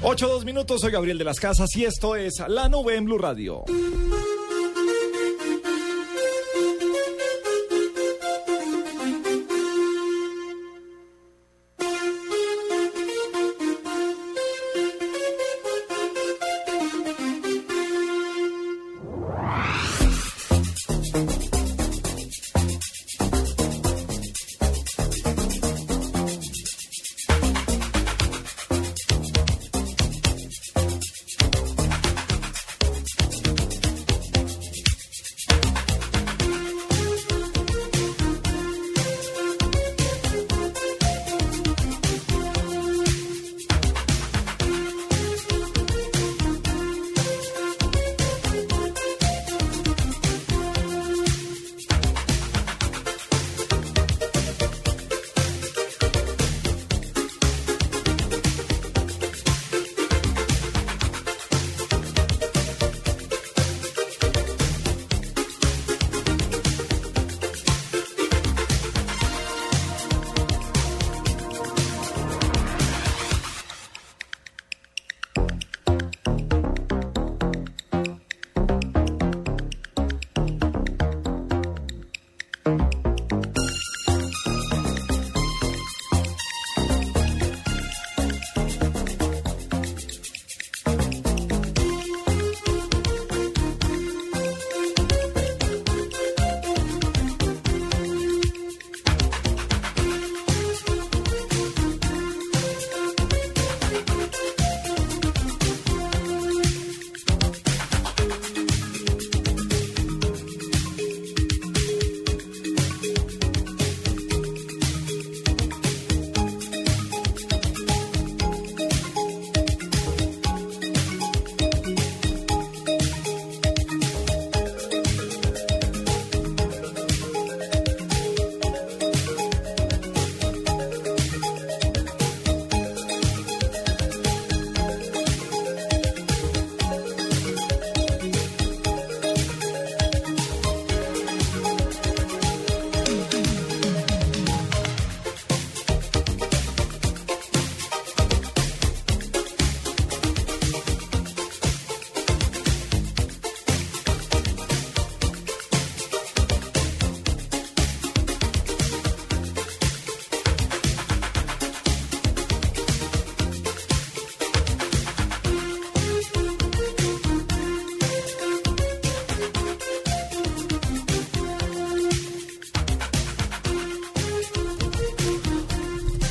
8 dos minutos, soy Gabriel de las Casas y esto es La Nube en Blue Radio.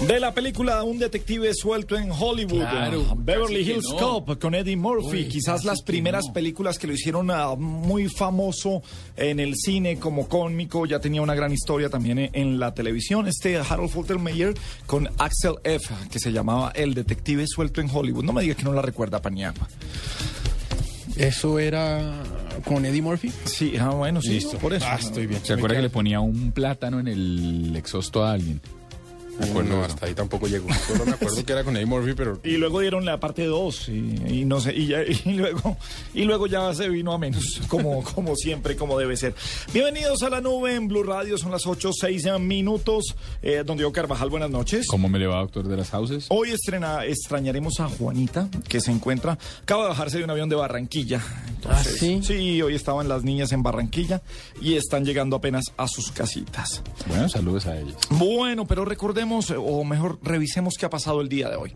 De la película Un detective suelto en Hollywood, Claro, Beverly Hills no. Cop con Eddie Murphy, Uy, quizás las primeras no. películas que lo hicieron ah, muy famoso en el cine como cómico, ya tenía una gran historia también en, en la televisión. Este Harold Faltermeyer con Axel F, que se llamaba El detective suelto en Hollywood. No me diga que no la recuerda, Paniagua. Eso era con Eddie Murphy. Sí, ah, bueno, sí, Listo. por eso. Ah, estoy bien. ¿Se acuerda que le ponía un plátano en el exhausto a alguien? Me acuerdo, no, hasta ahí tampoco llegó. Solo me acuerdo que era con Eddie Murphy, pero Y luego dieron la parte 2 y, y no sé, y, ya- y luego y luego ya se vino a menos, como, como siempre, como debe ser. Bienvenidos a la nube en Blue Radio, son las 8, 6 minutos. Eh, don Diego Carvajal, buenas noches. ¿Cómo me le va, doctor de las Houses? Hoy estrena, extrañaremos a Juanita, que se encuentra, acaba de bajarse de un avión de Barranquilla. Entonces, ¿Ah, sí? hoy estaban las niñas en Barranquilla y están llegando apenas a sus casitas. Bueno, saludos a ellos. Bueno, pero recordemos, o mejor revisemos qué ha pasado el día de hoy.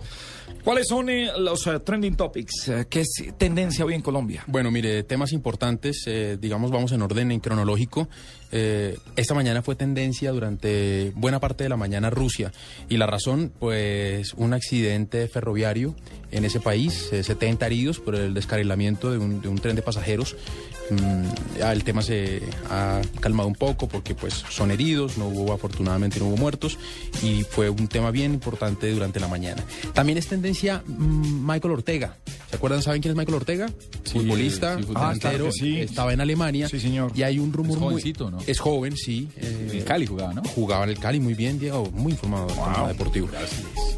¿Cuáles son eh, los eh, trending topics? Eh, ¿Qué es tendencia hoy en Colombia? bueno, mire, temas importantes, digamos, vamos en orden en cronológico. Eh, esta mañana fue tendencia durante buena parte de la mañana Rusia. Y la razón, pues un accidente ferroviario en ese país, eh, 70 heridos por el descarrilamiento de un, de un tren de pasajeros. Mm, el tema se ha calmado un poco porque pues son heridos, no hubo afortunadamente no hubo muertos y fue un tema bien importante durante la mañana. También es tendencia mm, Michael Ortega. ¿Se acuerdan? ¿Saben quién es Michael Ortega? Sí, futbolista, sí, futbolista. Ah, claro sí. estaba en Alemania. Sí, señor. Y hay un rumor Es muy- ¿no? Es joven, sí. En eh, el Cali jugaba, ¿no? Jugaba en el Cali muy bien, Diego, muy informado del tema deportivo.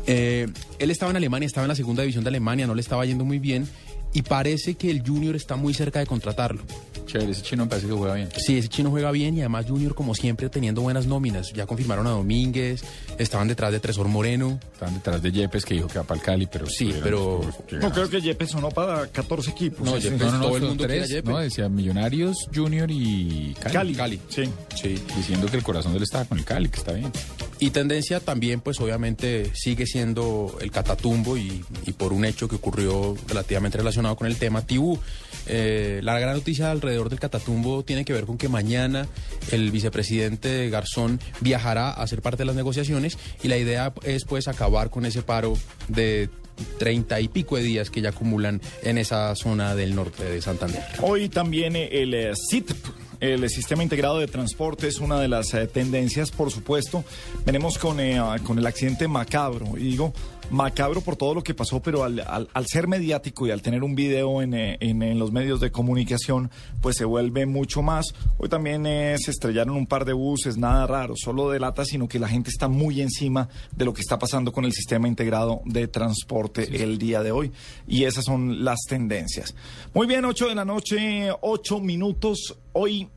Eh, él estaba en Alemania, estaba en la segunda división de Alemania, no le estaba yendo muy bien y parece que el Junior está muy cerca de contratarlo. Chévere, ese chino me parece que juega bien. Sí, ese chino juega bien y además Junior como siempre teniendo buenas nóminas. Ya confirmaron a Domínguez, estaban detrás de Tresor Moreno. Están detrás de Yepes que dijo que va para el Cali, pero... Sí, pero-. No, creo que Yepes sonó para 14 equipos. No, Sí. Yepes- No, no, no, todo el mundo quiere a tres, Yepes. ¿no? Decía Millonarios, Junior y Cali. Cali. Cali. Sí. Sí. Diciendo que el corazón de él estaba con el Cali, que está bien. Y tendencia también, pues obviamente sigue siendo el catatumbo y, y por un hecho que ocurrió relativamente relacionado con el tema Tibú. Eh, la gran noticia alrededor del catatumbo tiene que ver con que mañana el vicepresidente Garzón viajará a ser parte de las negociaciones y la idea es pues acabar con ese paro de treinta y pico de días que ya acumulan en esa zona del norte de Santander. Hoy también eh, el eh, SITP, el Sistema Integrado de Transporte, es una de las eh, tendencias, por supuesto. Venimos con, eh, con el accidente macabro, y digo macabro por todo lo que pasó, pero al, al- al ser mediático y al tener un video en, eh, en- en los medios de comunicación, pues se vuelve mucho más. Hoy también eh, se estrellaron un par de buses, nada raro, solo delata, sino que la gente está muy encima de lo que está pasando con el Sistema Integrado de Transporte el día de hoy. Y esas son las tendencias. Muy bien, 8 de la noche, 8 minutos. Hoy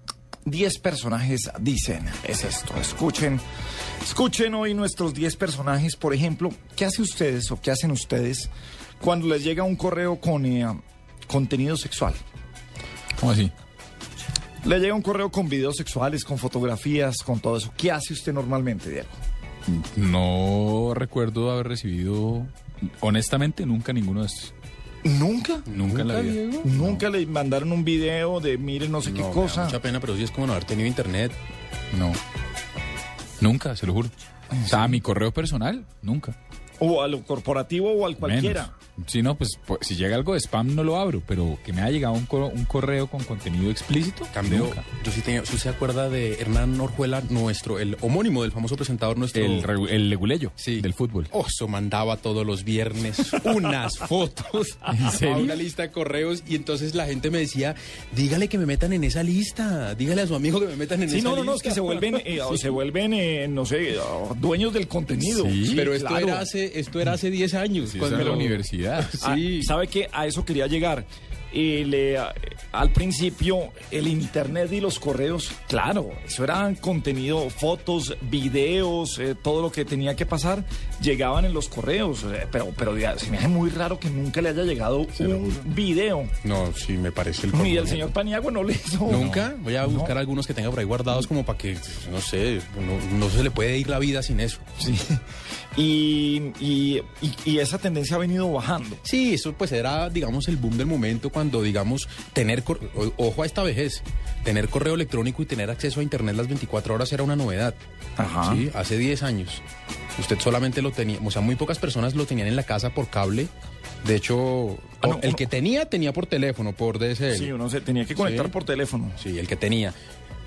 10 personajes dicen, es esto, escuchen, escuchen hoy nuestros 10 personajes, por ejemplo, ¿qué hace ustedes o qué hacen ustedes cuando les llega un correo con eh, contenido sexual? ¿Cómo así? Le llega un correo con videos sexuales, con fotografías, con todo eso. ¿Qué hace usted normalmente, Diego? No recuerdo haber recibido, honestamente, nunca ninguno de estos. ¿Nunca? Nunca en la vida. Nunca le mandaron un video de miren no sé No, qué cosa. mucha pena, pero sí es como no haber tenido internet. No. Nunca, se lo juro. O sea, a mi correo personal, nunca. O a lo corporativo o al cualquiera. Menos. Si no, pues, pues, si llega algo de spam no lo abro, pero que me haya llegado un, cor- un correo con contenido explícito, Cambio, nunca. yo sí tenía, ¿usted se acuerda de Hernán Orjuela, nuestro, el homónimo del famoso presentador nuestro? El, el leguleyo Sí. del fútbol. Oso mandaba todos los viernes unas fotos a serio? una lista de correos y entonces la gente me decía, dígale que me metan en esa lista, dígale a su amigo que me metan en Sí, esa no, no, lista. no, es que se vuelven, eh, o se vuelven, eh, no sé, oh, dueños del contenido. Sí, Pero esto claro. era hace, esto era hace 10 años. Sí, eso en la universidad. Ah. ¿Sabe qué? A eso quería llegar. El, eh, al principio, el internet y los correos, claro, eso eran contenido, fotos, videos, eh, todo lo que tenía que pasar, llegaban en los correos. eh, pero, pero se me hace muy raro que nunca le haya llegado un video. No, sí, me parece el Ni el señor Paniagua no le hizo. Nunca. Voy a buscar algunos que tenga por ahí guardados como para que, no sé, no, no se le puede ir la vida sin eso. Sí. Y, y, y- y esa tendencia ha venido bajando. Sí, eso pues era, digamos, el boom del momento cuando, digamos, tener, ojo a esta vejez, tener correo electrónico y tener acceso a Internet las 24 horas era una novedad. Ajá. Sí, hace 10 años. Usted solamente lo tenía, o sea, muy pocas personas lo tenían en la casa por cable. De hecho, Ah, no, el uno- que tenía, tenía por teléfono, por DSL. Sí, uno se tenía que conectar Sí. por teléfono. Sí, el que tenía.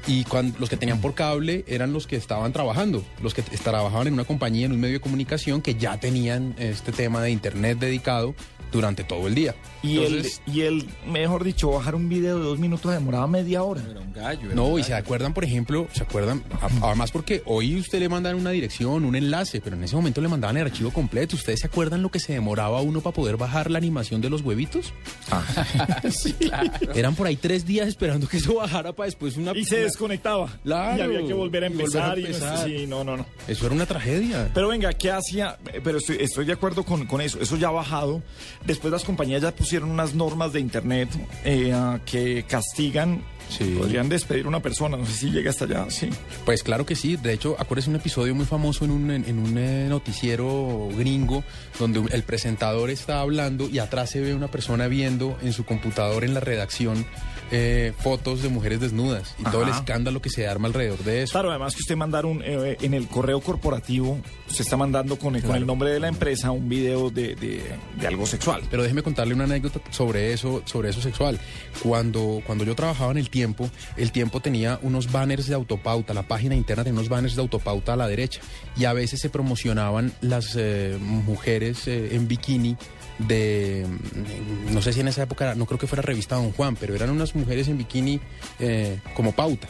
Y cuando, los que tenían por cable eran los que estaban trabajando, los que trabajaban en una compañía, en un medio de comunicación que ya tenían este tema de internet dedicado durante todo el día. Y, Entonces, el, y el, mejor dicho, bajar un video de dos minutos demoraba media hora. Era un gallo. era no, un y se acuerdan, por ejemplo, se acuerdan, además porque hoy usted le mandan una dirección, un enlace, pero en ese momento le mandaban el archivo completo. ¿Ustedes se acuerdan lo que se demoraba uno para poder bajar la animación de los huevitos? sí, claro. Eran por ahí tres días esperando que eso bajara para después una... Y se una- desconectaba. Claro. Y había que volver a Y volver a empezar. y no- empezar. sí, no, no, no. Eso era una tragedia. Pero venga, ¿qué hacía? Eh, Pero estoy, estoy de acuerdo con, con eso. Eso ya ha bajado. Después las compañías ya pusieron unas normas de Internet eh, que castigan Sí. Podrían despedir a una persona, no sé si llega hasta allá, sí. Pues claro que sí. De hecho, acuérdese un episodio muy famoso en un, en, en un eh, noticiero gringo donde el presentador está hablando y atrás se ve una persona viendo en su computador en la redacción eh, fotos de mujeres desnudas y todo el escándalo que se arma alrededor de eso. Claro, además que usted mandar un, eh, en el correo corporativo, se está mandando con el, con el nombre de la empresa un video de, de- de algo sexual. Pero déjeme contarle una anécdota sobre eso, sobre eso sexual. Cuando, cuando yo trabajaba en el tiempo, el tiempo tenía unos banners de autopauta, la página interna tenía unos banners de autopauta a la derecha. Y a veces se promocionaban las eh, mujeres eh, en bikini de, mm, no sé si en esa época, no creo que fuera revista Don Juan, pero eran unas mujeres en bikini eh, como pauta.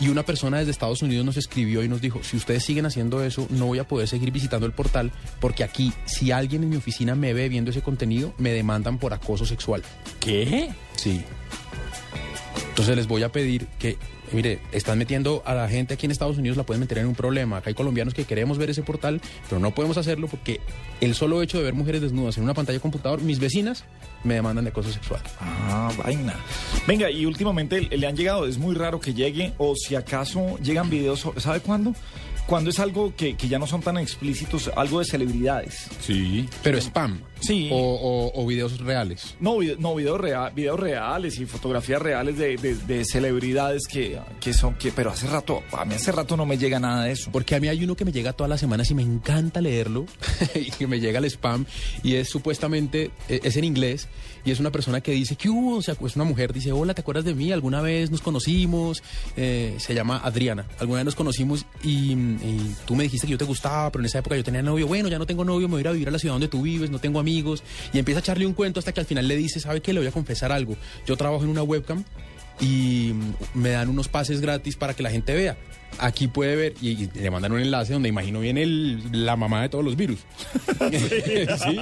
Y una persona desde Estados Unidos nos escribió y nos dijo, si ustedes siguen haciendo eso, no voy a poder seguir visitando el portal porque aquí, si alguien en mi oficina me ve viendo ese contenido, me demandan por acoso sexual. ¿Qué? Sí. Entonces les voy a pedir que, mire, están metiendo a la gente aquí en Estados Unidos, la pueden meter en un problema. Acá hay colombianos que queremos ver ese portal, pero no podemos hacerlo porque el solo hecho de ver mujeres desnudas en una pantalla de computador, mis vecinas me demandan de acoso sexual. Ah, vaina. Venga, y últimamente le han llegado, es muy raro que llegue, o si acaso llegan videos, ¿sabe cuándo? Cuando es algo que, que ya no son tan explícitos, algo de celebridades. Sí. Pero spam. Sí. O, o- o videos reales. No, no videos, rea- videos reales y fotografías reales de, de- de celebridades que, que son, que, pero hace rato, a mí hace rato no me llega nada de eso. Porque a mí hay uno que me llega todas las semanas y me encanta leerlo y que me llega al spam y es supuestamente, eh, es en inglés y es una persona que dice, ¿qué hubo? O sea, es una mujer, dice, hola, ¿te acuerdas de mí? Alguna vez nos conocimos, Eh, se llama Adriana, alguna vez nos conocimos y, y tú me dijiste que yo te gustaba, pero en esa época yo tenía novio, bueno, ya no tengo novio, me voy a ir a vivir a la ciudad donde tú vives, no tengo amigos y empieza a echarle un cuento hasta que al final le dice, ¿sabe qué? Le voy a confesar algo, yo trabajo en una webcam y me dan unos pases gratis para que la gente vea. Aquí puede ver y, y le mandan un enlace donde imagino viene el- la mamá de todos los virus. sí,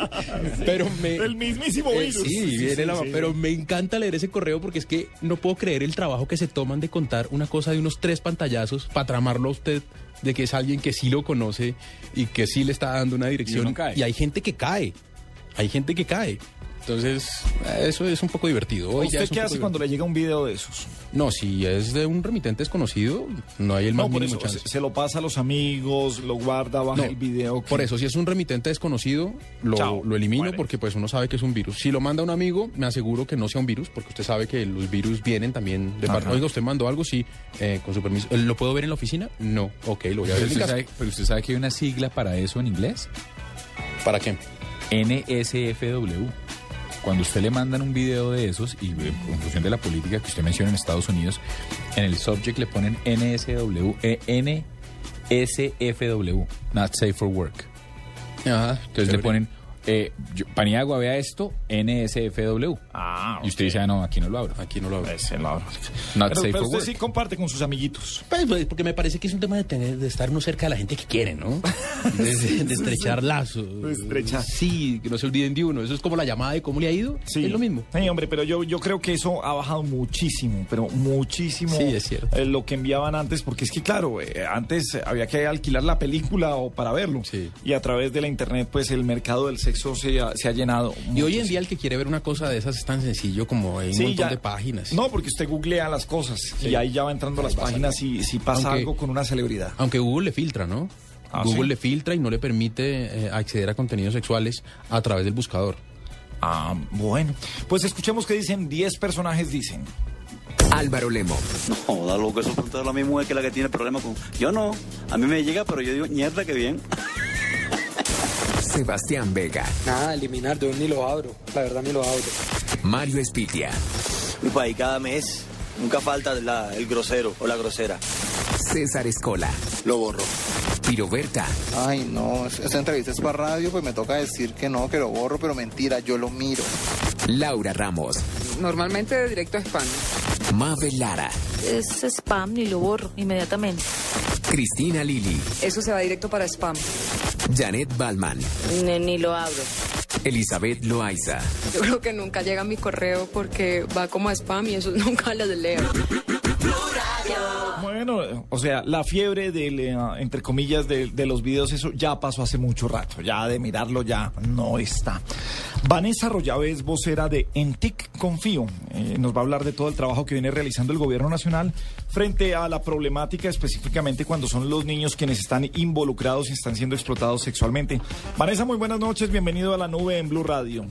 pero me El mismísimo Eh, virus. sí, Sí, viene sí, la- sí. pero me encanta leer ese correo porque es que no puedo creer el trabajo que se toman de contar una cosa de unos tres pantallazos para tramarlo a usted de que es alguien que sí lo conoce y que sí le está dando una dirección y hay gente que cae. Hay gente que cae. Entonces, eso es un poco divertido. Hoy ¿Usted qué hace cuando le llega un video de esos? no, si es de un remitente desconocido, no hay el más No, por mínimo eso, chance. se, se lo pasa a los amigos, lo guarda, baja No, el video. Por eso, si es un remitente desconocido, lo, Chao, lo elimino muere. porque pues uno sabe que es un virus. Si lo manda un amigo, me aseguro que no sea un virus, porque usted sabe que los virus vienen también de parte. Oiga, usted mandó algo, sí, eh, con su permiso. ¿Lo puedo ver en la oficina? No. Ok, lo voy a ver Pero usted, sabe, pero usted sabe que hay una sigla para eso en inglés. ¿Para qué? NSFW. Cuando usted le mandan un video de esos, y eh, en función de la política que usted menciona en Estados Unidos, en el subject le ponen NSW, eh, NSFW, Not Safe for Work. Ajá. Entonces le ponen, eh, yo- Paniagua, vea esto, NSFW. Ah, Y usted dice, ah, no, aquí no lo abro. Aquí no lo abro. Ese lo abro. Not Pero, safe pero usted work. sí comparte con sus amiguitos. Pues, pues, porque me parece que es un tema de tener, de estar uno cerca de la gente que quiere, ¿no? De, estrechar lazos. De estrechar. Sí, que no se olviden de uno. Eso es como la llamada de cómo le ha ido. Sí. Es lo mismo. Sí, hombre, pero yo, yo creo que eso ha bajado muchísimo, pero muchísimo. Sí, es cierto. eh, lo que enviaban antes, porque es que, claro, eh, antes había que alquilar la película o para verlo. Sí. Y a través de la internet, pues el mercado del sexo se ha, se ha llenado. Y hoy en día el que quiere ver una cosa de esas es tan sencillo como hay un Sí, montón ya- de páginas. No, porque usted googlea las cosas y ahí ya va entrando las páginas y si pasa Aunque- algo con una celebridad. Aunque Google le filtra, ¿no? Ah, Google ¿sí? le filtra y no le permite eh, acceder a contenidos sexuales a través del buscador. Ah, bueno. Pues escuchemos qué dicen 10 personajes, dicen. Álvaro Lemo, No, da loco, eso preguntarle a mi mujer que es la que tiene problemas con... Yo no, a mí me llega, pero yo digo, mierda, que bien. Sebastián Vega, Nada, eliminar, yo ni lo abro. La verdad ni lo abro. Mario Espitia, Mi país cada mes, nunca falta la- el grosero o la grosera. César Escola, Lo borro. Piroberta, Ay, no, esta entrevista es para radio, pues me toca decir que no, que lo borro, pero mentira, yo lo miro. Laura Ramos, Normalmente directo a spam. Mabel Lara, Es spam y lo borro inmediatamente. Cristina Lili, Eso se va directo para spam. Janet Balman, Ni, ni lo abro. Elizabeth Loaiza, Yo creo que nunca llega mi correo porque va como a spam y eso nunca lo leo. Bueno, o sea, la fiebre del, eh, entre comillas, de, de los videos, eso ya pasó hace mucho rato. Ya de mirarlo ya no está. Vanessa Rollave es vocera de Entic Confío. Eh, nos va a hablar de todo el trabajo que viene realizando el gobierno nacional frente a la problemática específicamente cuando son los niños quienes están involucrados y están siendo explotados sexualmente. Vanessa, muy buenas noches. Bienvenido a la nube en Blue Radio.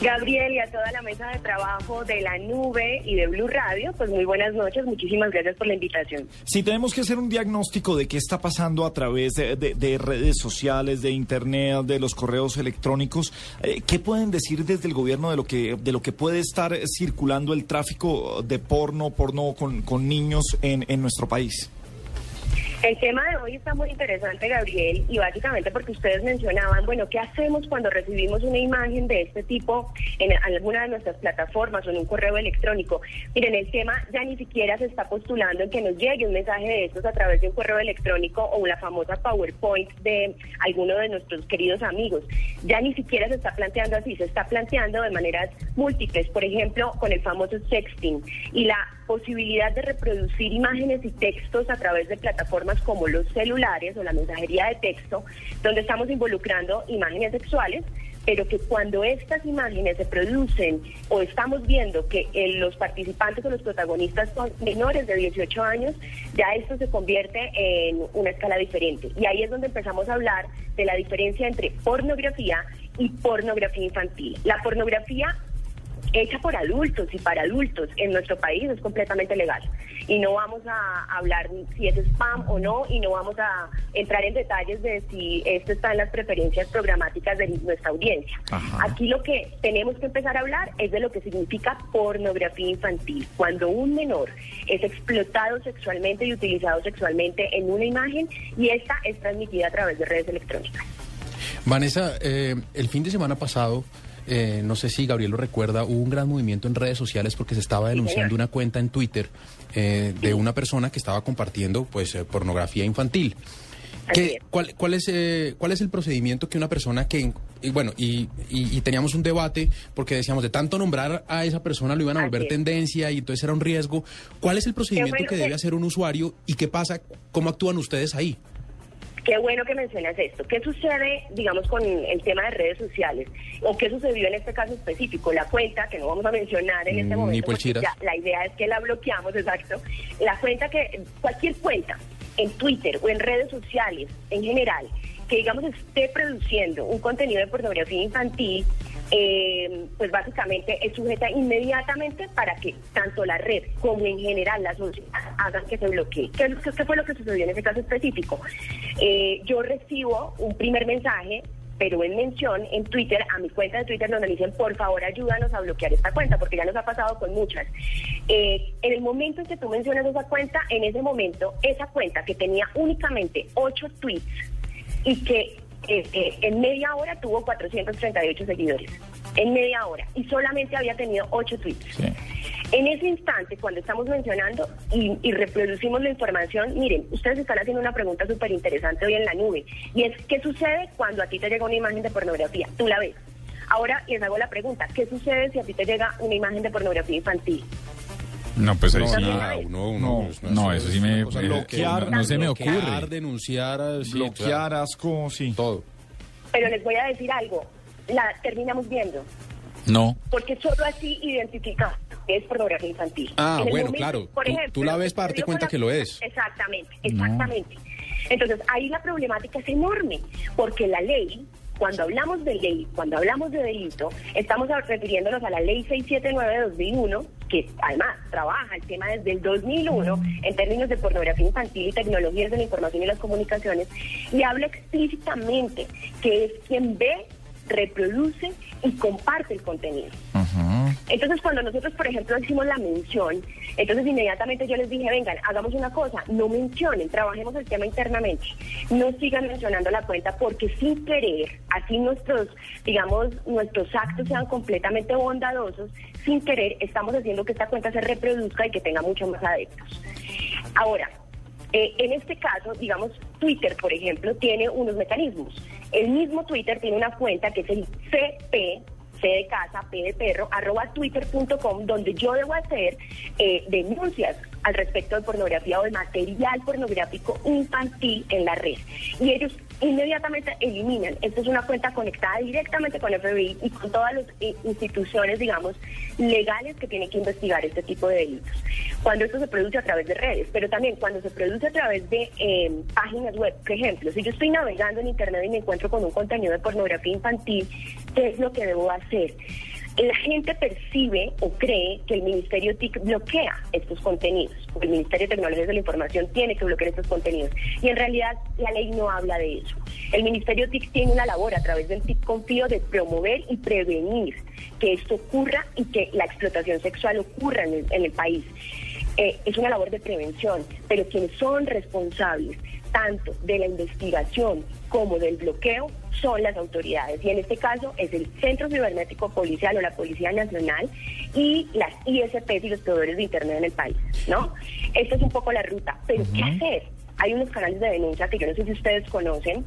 Gabriel y a toda la mesa de trabajo de la nube y de Blue Radio, pues muy buenas noches, muchísimas gracias por la invitación. Si tenemos que hacer un diagnóstico de qué está pasando a través de, de- de redes sociales, de internet, de los correos electrónicos, eh, ¿qué pueden decir desde el gobierno de lo que de lo que puede estar circulando el tráfico de porno, porno con, con niños en nuestro país? El tema de hoy está muy interesante, Gabriel, y básicamente porque ustedes mencionaban, bueno, ¿qué hacemos cuando recibimos una imagen de este tipo en alguna de nuestras plataformas o en un correo electrónico? Miren, el tema ya ni siquiera se está postulando en que nos llegue un mensaje de estos a través de un correo electrónico o una famosa PowerPoint de alguno de nuestros queridos amigos. Ya ni siquiera se está planteando así, se está planteando de maneras múltiples, por ejemplo, con el famoso sexting y la posibilidad de reproducir imágenes y textos a través de plataformas como los celulares o la mensajería de texto, donde estamos involucrando imágenes sexuales, pero que cuando estas imágenes se producen o estamos viendo que eh, los participantes o los protagonistas son menores de 18 años, ya esto se convierte en una escala diferente. Y ahí es donde empezamos a hablar de la diferencia entre pornografía y pornografía infantil. La pornografía hecha por adultos y para adultos en nuestro país es completamente legal. Y no vamos a hablar si es spam o no, y no vamos a entrar en detalles de si esto está en las preferencias programáticas de nuestra audiencia. Aquí lo que tenemos que empezar a hablar es de lo que significa pornografía infantil. Cuando un menor es explotado sexualmente y utilizado sexualmente en una imagen y esta es transmitida a través de redes electrónicas. Vanessa, eh, el fin de semana pasado, eh, no sé si Gabriel lo recuerda, hubo un gran movimiento en redes sociales porque se estaba denunciando una cuenta en Twitter eh, de una persona que estaba compartiendo pues eh, pornografía infantil. ¿Qué- cuál, cuál es, eh, ¿Cuál es el procedimiento que una persona que... y bueno, y, y- y teníamos un debate porque decíamos, de tanto nombrar a esa persona lo iban a volver tendencia y entonces era un riesgo. ¿Cuál es el procedimiento que que- debe hacer un usuario y qué pasa, cómo actúan ustedes ahí? Qué bueno que mencionas esto. ¿Qué sucede, digamos, con el tema de redes sociales? ¿O qué sucedió en este caso específico? La cuenta, que no vamos a mencionar en este Mm, momento, ya la idea es que la bloqueamos, exacto. La cuenta que, cualquier cuenta, en Twitter o en redes sociales en general, que digamos esté produciendo un contenido de pornografía infantil, eh, pues básicamente es sujeta inmediatamente para que tanto la red como en general la sociedad hagan que se bloquee. ¿Qué, qué- qué fue lo que sucedió en ese caso específico? Eh, yo recibo un primer mensaje pero en mención en Twitter, a mi cuenta de Twitter, donde me dicen, por favor, ayúdanos a bloquear esta cuenta, porque ya nos ha pasado con muchas. Eh, en el momento en que tú mencionas esa cuenta, en ese momento, esa cuenta que tenía únicamente ocho tweets y que eh, eh, en media hora tuvo 438 seguidores, en media hora, y solamente había tenido ocho tweets. En ese instante, cuando estamos mencionando y, y reproducimos la información, miren, ustedes están haciendo una pregunta súper interesante hoy en la nube, y es, ¿qué sucede cuando a ti te llega una imagen de pornografía? Tú la ves. Ahora les hago la pregunta, ¿qué sucede si a ti te llega una imagen de pornografía infantil? No, pues ahí No, sí. nada, uno- uno- pues, no, no, eso eso sí me. bloquear, no, no se me Bloquear, ocurre. denunciar, eh, sí, Bloquear, asco, sí. Todo. Pero les voy a decir algo, la terminamos viendo, No. porque solo así identifica que es pornografía infantil. Ah, bueno, momento, claro. por Tú- ejemplo, tú la ves para darte cuenta la- que lo es. Exactamente, exactamente. Entonces, ahí la problemática es enorme, porque la ley, cuando hablamos de ley, cuando hablamos de delito, estamos refiriéndonos a la ley 679 de 2001, que además trabaja el tema desde el 2001 en términos de pornografía infantil y tecnologías de la información y las comunicaciones, y habla explícitamente que es quien ve, reproduce y comparte el contenido. Entonces, cuando nosotros, por ejemplo, hicimos la mención, entonces inmediatamente yo les dije, vengan, hagamos una cosa, no mencionen, trabajemos el tema internamente, no sigan mencionando la cuenta porque sin querer, así nuestros, digamos, nuestros actos sean completamente bondadosos, sin querer estamos haciendo que esta cuenta se reproduzca y que tenga muchos más adeptos. Ahora, eh, en este caso, digamos, Twitter, por ejemplo, tiene unos mecanismos. El mismo Twitter tiene una cuenta que es el CP C de casa, P de perro, arroba twitter.com, donde yo debo hacer eh, denuncias al respecto de pornografía o de material pornográfico infantil en la red. Y ellos inmediatamente eliminan. Esta es una cuenta conectada directamente con FBI y con todas las eh, instituciones, digamos, legales que tienen que investigar este tipo de delitos. Cuando esto se produce a través de redes, pero también cuando se produce a través de eh, páginas web. Por ejemplo, si yo estoy navegando en Internet y me encuentro con un contenido de pornografía infantil, ¿qué es lo que debo hacer? La gente percibe o cree que el Ministerio TIC bloquea estos contenidos, el Ministerio de Tecnologías de la Información tiene que bloquear estos contenidos. Y en realidad la ley no habla de eso. El Ministerio TIC tiene una labor a través del TIC Confío de promover y prevenir que esto ocurra y que la explotación sexual ocurra en el, en el país. Eh, es una labor de prevención, pero quienes son responsables tanto de la investigación como del bloqueo son las autoridades. Y en este caso es el Centro Cibernético Policial o la Policía Nacional y las ISPs y los proveedores de Internet en el país, ¿no? Esta es un poco la ruta. Pero ¿qué hacer? Hay unos canales de denuncia que yo no sé si ustedes conocen.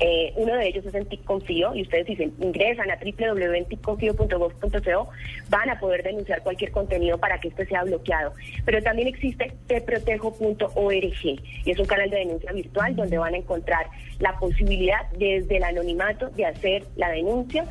Eh, uno de ellos es en TIC Confío y ustedes dicen, ingresan a www.ticconfío.gov.co, van a poder denunciar cualquier contenido para que este sea bloqueado. Pero también existe teprotejo.org y es un canal de denuncia virtual donde van a encontrar la posibilidad desde el anonimato de hacer la denuncia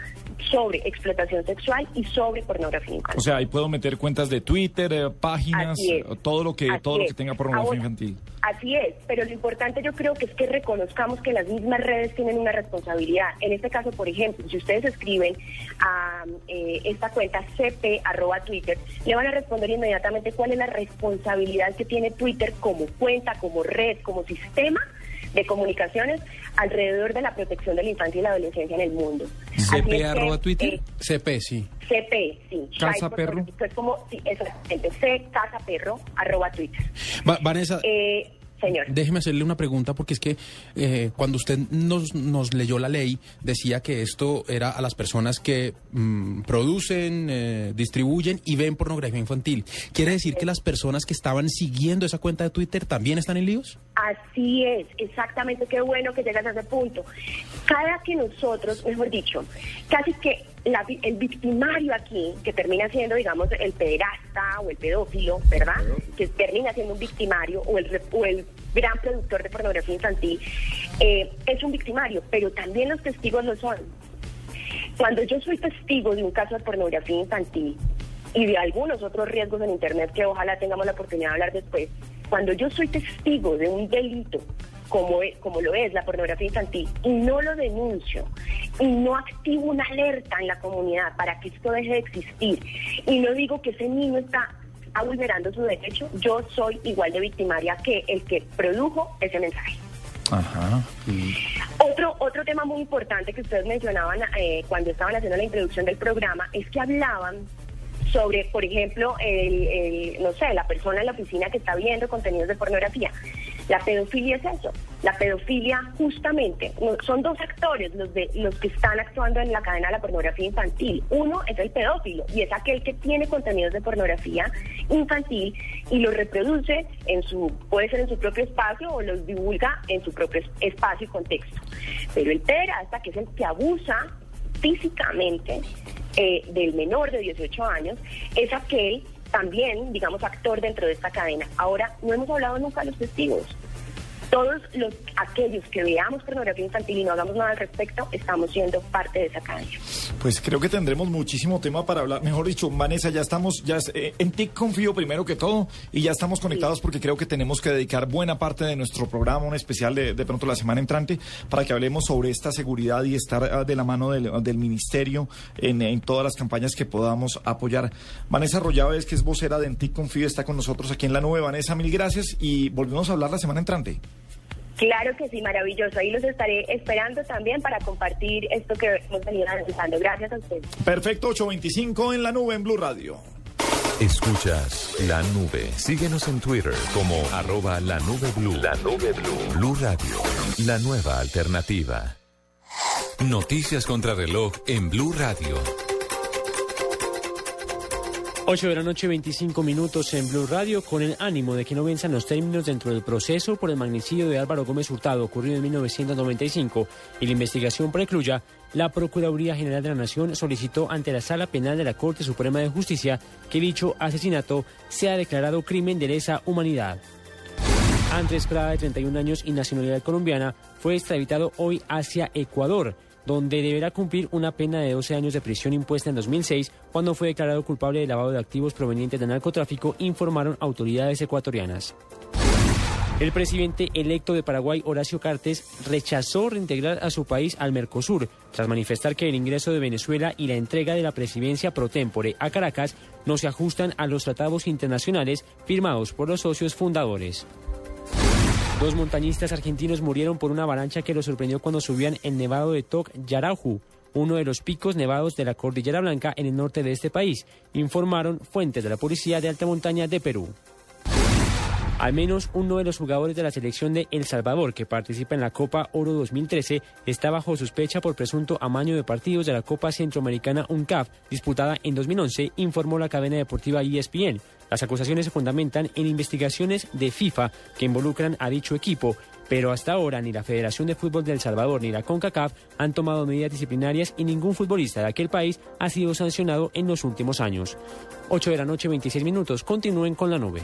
sobre explotación sexual y sobre pornografía infantil. O sea, ahí puedo meter cuentas de Twitter, eh, páginas, eh, todo lo que todo lo que tenga pornografía Ahora, infantil. Así es, pero lo importante yo creo que es que reconozcamos que las mismas redes tienen una responsabilidad. En este caso, por ejemplo, si ustedes escriben a eh, esta cuenta cp arroba Twitter, le van a responder inmediatamente cuál es la responsabilidad que tiene Twitter como cuenta, como red, como sistema de comunicaciones alrededor de la protección de la infancia y la adolescencia en el mundo. Es CP arroba Twitter. eh, CP, sí. CP, sí. Casa Child Perro. Es como, sí, exactamente, C Casa Perro, arroba Twitter. Va- Vanessa, Eh, señor. Déjeme hacerle una pregunta porque es que eh, cuando usted nos, nos leyó la ley decía que esto era a las personas que mm, producen, eh, distribuyen y ven pornografía infantil. ¿Quiere decir que las personas que estaban siguiendo esa cuenta de Twitter también están en líos? Así es, exactamente, qué bueno que llegas a ese punto. Cada que nosotros, mejor dicho, casi que la el victimario aquí, que termina siendo, digamos, el pederasta o el pedófilo, ¿verdad? Que termina siendo un victimario o el, o el gran productor de pornografía infantil, eh, es un victimario, pero también los testigos lo son. Cuando yo soy testigo de un caso de pornografía infantil y de algunos otros riesgos en Internet que ojalá tengamos la oportunidad de hablar después, cuando yo soy testigo de un delito como, e- como lo es la pornografía infantil y no lo denuncio y no activo una alerta en la comunidad para que esto deje de existir y no digo que ese niño está vulnerando su derecho, yo soy igual de victimaria que el que produjo ese mensaje. Ajá. Otro, otro tema muy importante que ustedes mencionaban eh, cuando estaban haciendo la introducción del programa es que hablaban sobre, por ejemplo, el, el, no sé, la persona en la oficina que está viendo contenidos de pornografía. La pedofilia es eso. La pedofilia justamente son dos actores los de los que están actuando en la cadena de la pornografía infantil. Uno es el pedófilo y es aquel que tiene contenidos de pornografía infantil y los reproduce en su puede ser en su propio espacio o los divulga en su propio es- espacio y contexto. Pero el pederasta, que es el que abusa físicamente eh, del menor de 18 años, es aquel también, digamos, actor dentro de esta cadena. Ahora, no hemos hablado nunca de los testigos. Todos los aquellos que veamos pornografía infantil y no hagamos nada al respecto, estamos siendo parte de esa cadena. Pues creo que tendremos muchísimo tema para hablar. Mejor dicho, Vanessa, ya estamos, ya eh, en ti confío primero que todo y ya estamos conectados porque creo que tenemos que dedicar buena parte de nuestro programa, un especial de, de pronto la semana entrante, para que hablemos sobre esta seguridad y estar ah, de la mano del, del ministerio en, en todas las campañas que podamos apoyar. Vanessa Rollaves, que es vocera de En ti confío, está con nosotros aquí en la nube. Vanessa, mil gracias y volvemos a hablar la semana entrante. Claro que sí, maravilloso. Ahí los estaré esperando también para compartir esto que hemos venido analizando. Gracias a ustedes. Perfecto, 825 en la nube en Blue Radio. Escuchas la nube. Síguenos en Twitter como arroba la nube blue. La nube blue. Blue Radio. La nueva alternativa. Noticias contra reloj en Blue Radio. 8 de la noche, 25 minutos en Blue Radio, con el ánimo de que no venzan los términos dentro del proceso por el magnicidio de Álvaro Gómez Hurtado ocurrido en 1995 y la investigación precluya, la Procuraduría General de la Nación solicitó ante la Sala Penal de la Corte Suprema de Justicia que dicho asesinato sea declarado crimen de lesa humanidad. Andrés Prada, de 31 años y nacionalidad colombiana, fue extraditado hoy hacia Ecuador donde deberá cumplir una pena de 12 años de prisión impuesta en 2006 cuando fue declarado culpable de lavado de activos provenientes de narcotráfico, informaron autoridades ecuatorianas. El presidente electo de Paraguay, Horacio Cartes, rechazó reintegrar a su país al Mercosur, tras manifestar que el ingreso de Venezuela y la entrega de la presidencia pro tempore a Caracas no se ajustan a los tratados internacionales firmados por los socios fundadores. Dos montañistas argentinos murieron por una avalancha que los sorprendió cuando subían el nevado de Toc Yarauhu, uno de los picos nevados de la Cordillera Blanca en el norte de este país, informaron fuentes de la Policía de Alta Montaña de Perú. Al menos uno de los jugadores de la selección de El Salvador que participa en la Copa Oro 2013 está bajo sospecha por presunto amaño de partidos de la Copa Centroamericana UNCAF disputada en 2011, informó la cadena deportiva ESPN. Las acusaciones se fundamentan en investigaciones de FIFA que involucran a dicho equipo, pero hasta ahora ni la Federación de Fútbol de El Salvador ni la CONCACAF han tomado medidas disciplinarias y ningún futbolista de aquel país ha sido sancionado en los últimos años. 8 de la noche, 26 minutos. Continúen con la nube.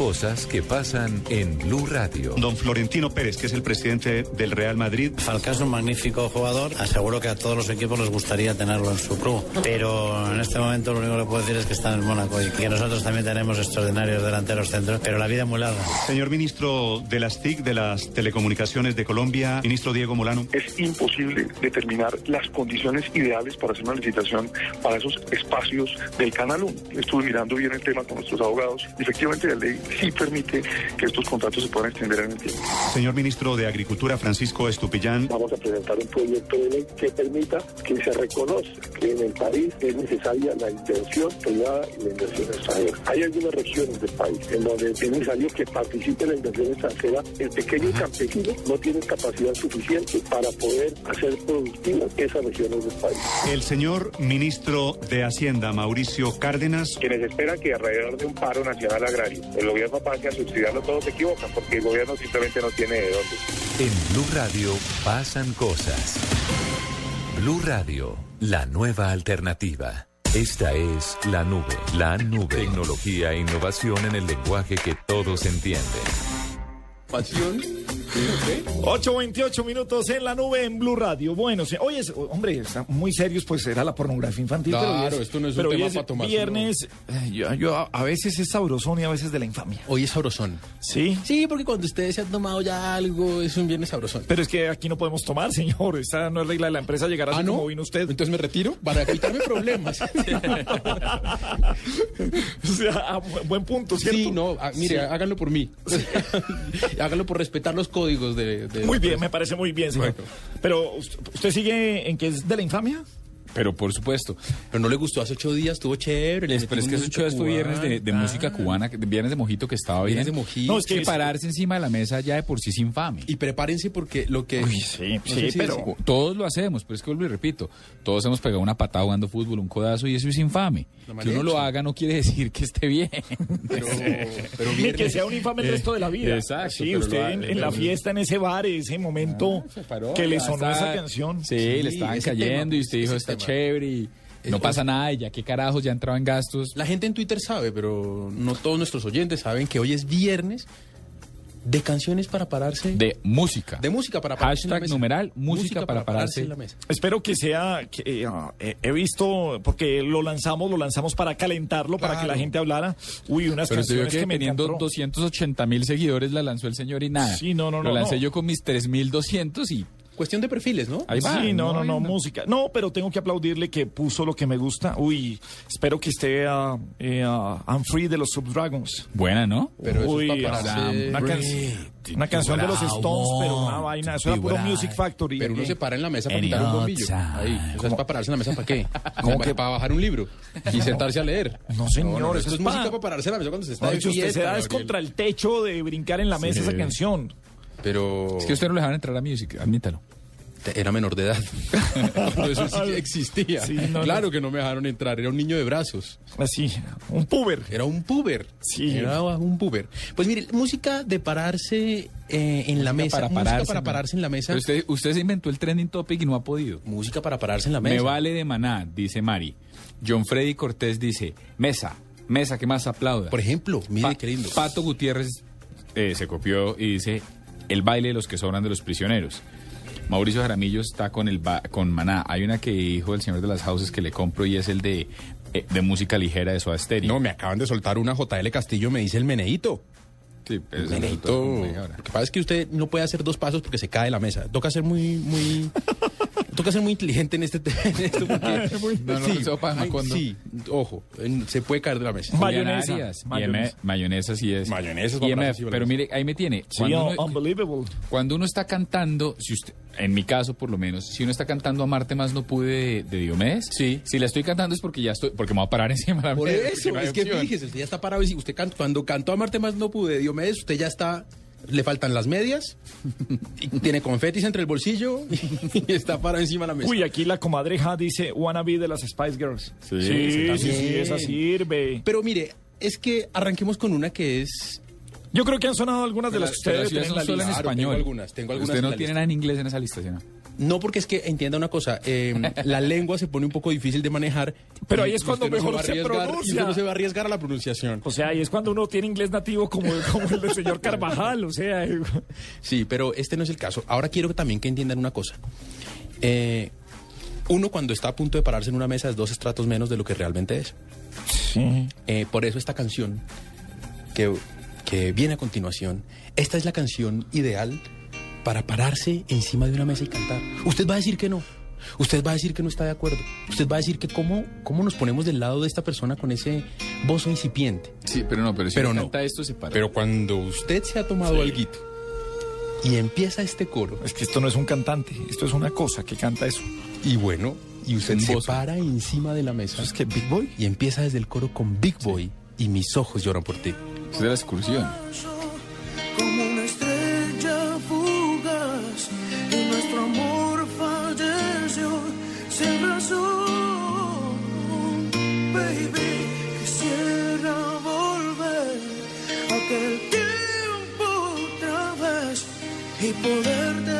Cosas que pasan en Blue Radio. Don Florentino Pérez, que es el presidente del Real Madrid. Falcao es un magnífico jugador. Aseguro que a todos los equipos les gustaría tenerlo en su club. Pero en este momento lo único que puedo decir es que está en el Mónaco y que nosotros también tenemos extraordinarios delanteros centros. Pero la vida es muy larga. Señor ministro de las TIC, de las Telecomunicaciones de Colombia, ministro Diego Molano. Es imposible determinar las condiciones ideales para hacer una licitación para esos espacios del Canal 1. Estuve mirando bien el tema con nuestros abogados. Efectivamente, la ley sí permite que estos contratos se puedan extender en el tiempo. Señor ministro de Agricultura, Francisco Estupillán. Vamos a presentar un proyecto de ley que permita que se reconozca que en el país es necesaria la inversión privada y la inversión extranjera. Hay algunas regiones del país en donde es necesario que participe la inversión extranjera. El pequeño campesino no tiene capacidad suficiente para poder hacer productivas esas regiones del país. El señor ministro de Hacienda, Mauricio Cárdenas. Quienes esperan que alrededor de un paro nacional agrario, el gobierno pase a subsidiarlo, todos se equivocan, porque el gobierno simplemente no tiene de dónde. En Blue Radio pasan cosas. Blue Radio, la nueva alternativa. Esta es la nube, la nube. Tecnología e innovación en el lenguaje que todos entienden. Pasión. 8.28 minutos en la nube en Blue Radio. Bueno, sí, hoy es, hombre, está muy serios, pues era la pornografía infantil. pero Claro, esto no es un pero tema es para tomarse, Viernes, eh, yo, yo a, a veces es sabrosón y a veces de la infamia. Hoy es sabrosón. ¿Sí? Sí, porque cuando ustedes se han tomado ya algo, es un viernes sabrosón. Pero es que aquí no podemos tomar, señor. Esta no es regla de la empresa llegar así ¿Ah, no? como vino usted. Entonces me retiro para evitarme problemas. o sea, a bu- buen punto, ¿cierto? Sí, no, ah, mire, Sí. háganlo por mí. háganlo por respetar los códigos de... de- Muy bien, me parece muy bien, señor. Pero, ¿usted, usted sigue en que es de la infamia? Pero por supuesto. Pero no le gustó hace ocho días, estuvo chévere. le Pero es que metimos eso música fue viernes de, de cubana. música cubana, que- de viernes de mojito que estaba bien. Viernes de mojito. No, es que pararse encima de la mesa ya de por sí es infame. Y prepárense porque lo que... sí, No sé si pero todos lo hacemos, pero es que vuelvo y repito, todos hemos pegado una patada jugando fútbol, un codazo y eso es infame. Que uno lo haga no quiere decir que esté bien. Pero, pero Ni que sea un infame el resto de la vida. Exacto, Sí, usted en, en la fiesta, en ese bar, ese momento paró, que le sonó está- esa canción. Sí, le estaban cayendo tema, y usted dijo. Chévere y no Es- pasa nada y ya qué carajos ya entraba en gastos. La gente en Twitter sabe, pero no todos nuestros oyentes saben que hoy es viernes de canciones para pararse. De música. de música para pararse. en la Hashtag mesa. numeral, música para pararse. en la mesa. Espero que sea, que, eh, eh, he visto, porque lo lanzamos, lo lanzamos para calentarlo, para que la gente hablara. Uy, unas Pero canciones que, que, me teniendo encantó. 280 mil seguidores la lanzó el señor y nada. Sí, no, no, Lo no, lancé no. yo con mis 3200 y Cuestión de perfiles, ¿no? ahí va. sí, no, no, no, música. No, pero tengo que aplaudirle que puso lo que me gusta. Uy, espero que esté ah, eh, ah, I'm Free de los Subdragons. Buena, ¿no? Pero eso Uy, es para ah, una, can- una canción de los Stones, pero una vaina. Eso era puro Music Factory. Pero uno Eh, se para en la mesa para quitar un bombillo. Ahí. Eso es para pararse en la mesa para qué? ¿Cómo Para- que- Para bajar un libro y sentarse a leer. No, señor, eso es música para pararse en la mesa cuando se está No, de usted se fiesta, da es contra el techo de brincar en la mesa Sí. esa canción. Pero... Es que usted no le dejaban entrar a music, admítalo. era menor de edad. Eso sí existía. Sí, no, claro no. que no me dejaron entrar, era un niño de brazos. Así, un puber. Era un puber. Sí. Era un puber. Pues mire, música de pararse eh, en la mesa. para música pararse, para ¿no? pararse en la mesa. Pero usted, usted se inventó el trending topic y no ha podido. Música para pararse en la mesa. Me vale de maná, dice Mari. John Freddy Cortés dice, mesa, mesa que más aplauda. Por ejemplo, mire Pa- qué lindo. Pato Gutiérrez eh, se copió y dice, el baile de los que sobran de los prisioneros. Mauricio Jaramillo está con el ba- con Maná. Hay una que dijo el señor de las houses que le compro y es el de, eh, de música ligera de Soda Stereo. No, me acaban de soltar una JL Castillo, me dice el meneíto. Sí, meneíto. es ahora. Lo que pasa es que usted no puede hacer dos pasos porque se cae de la mesa. Toca ser muy, muy. toca ser muy inteligente en este te- en esto porque. No, no, sí, de sí, ojo, se puede caer de la mesa. Mayonesa, Arias, mayonesa. IM mayonesa sí es. Mayonesa es IMF, pero mire, ahí me tiene. Sí, Cuando uno- unbelievable. Cuando uno está cantando, si usted, en mi caso por lo menos, si uno está cantando Amarte más no pude de, de Diomedes, Sí. si la estoy cantando es porque ya estoy, porque me voy a parar encima de la Por mesa, porque eso, no es que fíjese, usted ya está parado y si usted canta, cuando cantó a Marte más no pude, Diomedes, usted ya está, le faltan las medias, y tiene confetis entre el bolsillo y está parado encima de la mesa. Uy, aquí la comadreja dice wannabe de las Spice Girls. Sí, sí, sí, esa sirve. Pero mire, es que arranquemos con una que es Yo creo que han sonado algunas de las que ustedes tienen en la solo español. tengo algunas, tengo algunas Usted en no la tiene lista. nada en inglés en esa lista, ¿sí no? No, porque es que entienda una cosa, eh, la lengua se pone un poco difícil de manejar. Pero ahí es cuando no mejor se pronuncia. Y usted no se va a arriesgar a la pronunciación. O sea, y es cuando uno tiene inglés nativo como, como el del señor Carvajal, o sea... eh, Sí, pero este no es el caso. Ahora quiero también que entiendan una cosa. Eh, uno cuando está a punto de pararse en una mesa es dos estratos menos de lo que realmente es. Eh, por eso esta canción que, que viene a continuación, esta es la canción ideal para pararse encima de una mesa y cantar. Usted va a decir que no. Usted va a decir que no está de acuerdo. Usted va a decir que cómo, cómo nos ponemos del lado de esta persona con ese bozo incipiente. Sí, pero no, pero si Pero uno no. canta esto se para. Pero cuando usted se ha tomado Sí. alguito y empieza este coro, Es que esto no es un cantante, esto es una cosa que canta eso. y bueno, y usted se para encima de la mesa ¿Es que Big Boy? y empieza desde el coro con Big Boy y mis ojos lloran por ti. Es de la excursión. como una estrella fugaz y nuestro amor falleció sin razón. Baby, quisiera volver a aquel tiempo otra vez y poderte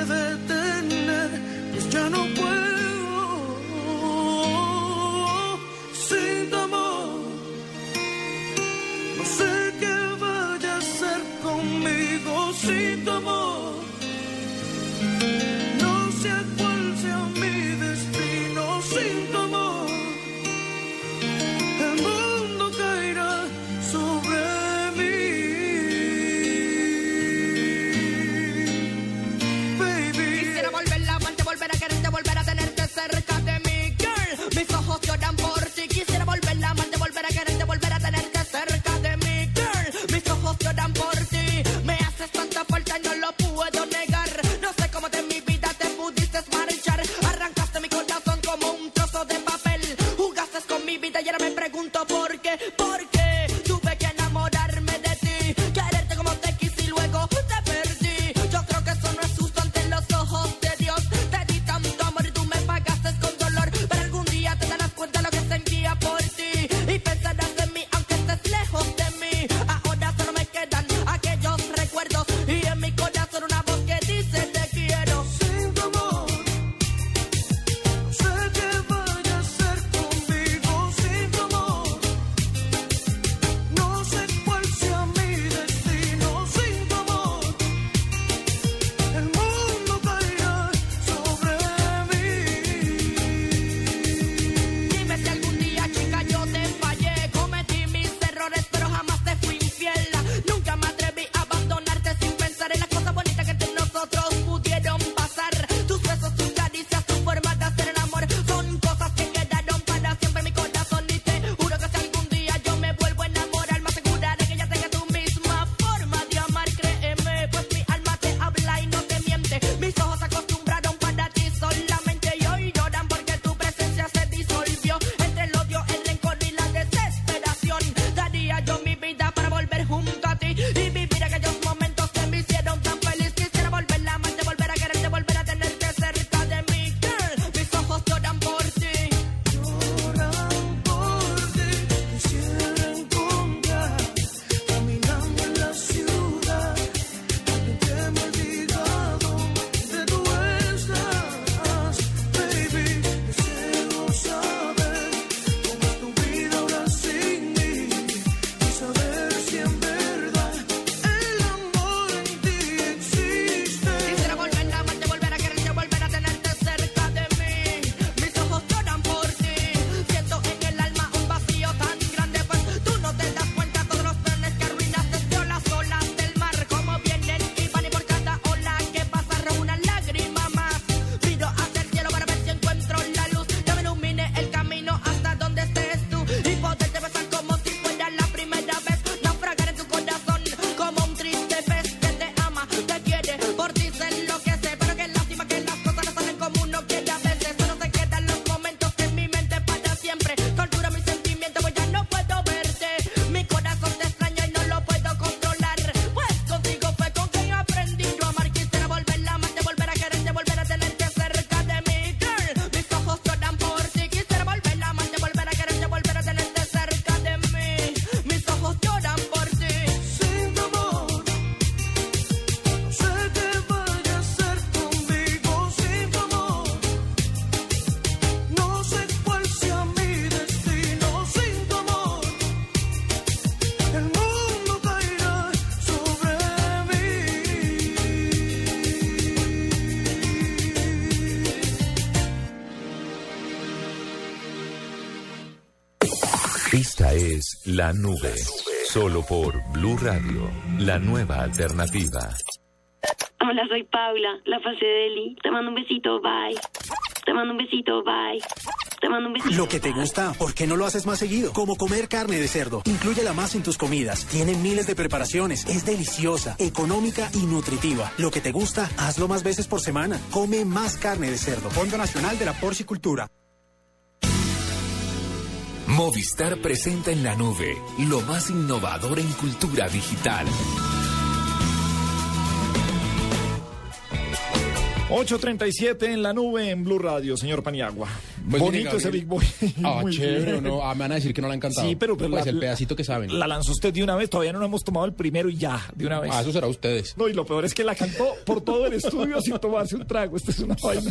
Lloran por ti. Quisiera volver a amarte, volver a quererte, volver a tenerte cerca de mí, girl. Mis ojos lloran por ti. Me haces tanta falta y no lo La Nube. Solo por Blue Radio, la nueva alternativa. Hola, soy Paula, la fase de Eli. Te mando un besito, bye. Te mando un besito, bye. Te mando un besito. Lo que te gusta, ¿por qué no lo haces más seguido? Como comer carne de cerdo. Inclúyela más en tus comidas. Tiene miles de preparaciones. Es deliciosa, económica y nutritiva. Lo que te gusta, hazlo más veces por semana. Come más carne de cerdo. Fondo Nacional de la Porcicultura. Movistar presenta en la nube lo más innovador en cultura digital. 8.37 en la nube en Blue Radio, señor Paniagua. Pues Bonito ese. Big Boy. Ah, Muy chévere, bien. ¿no? Ah, me van a decir que no le ha encantado. Sí, pero, pero pues la- el pedacito que saben. La lanzó usted de una vez, todavía no nos hemos tomado el primero y ya, de una vez. Ah, eso será ustedes. No, y lo peor es que la cantó por todo el estudio sin tomarse un trago. Esto es una vaina.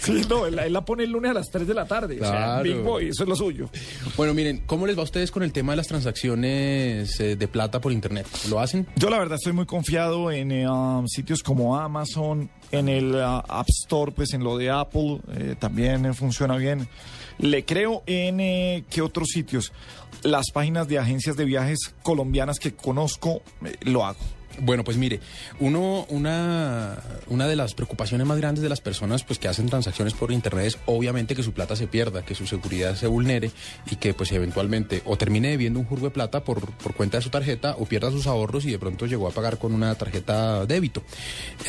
Sí, no, él, él la pone el lunes a las 3 de la tarde. O sea, Claro. Big Boy, eso es lo suyo. Bueno, miren, ¿cómo les va a ustedes con el tema de las transacciones eh, de plata por internet? ¿Lo hacen? Yo la verdad estoy muy confiado en eh, um, sitios como Amazon, en el uh, App Store, pues en lo de Apple, eh, también eh, bien. Le creo en eh, qué otros sitios. Las páginas de agencias de viajes colombianas que conozco, eh, lo hago. Bueno, pues mire, uno, una, una de las preocupaciones más grandes de las personas pues, que hacen transacciones por internet es obviamente que su plata se pierda, que su seguridad se vulnere y que pues eventualmente o termine debiendo un jurgo de plata por, por cuenta de su tarjeta o pierda sus ahorros y de pronto llegó a pagar con una tarjeta débito.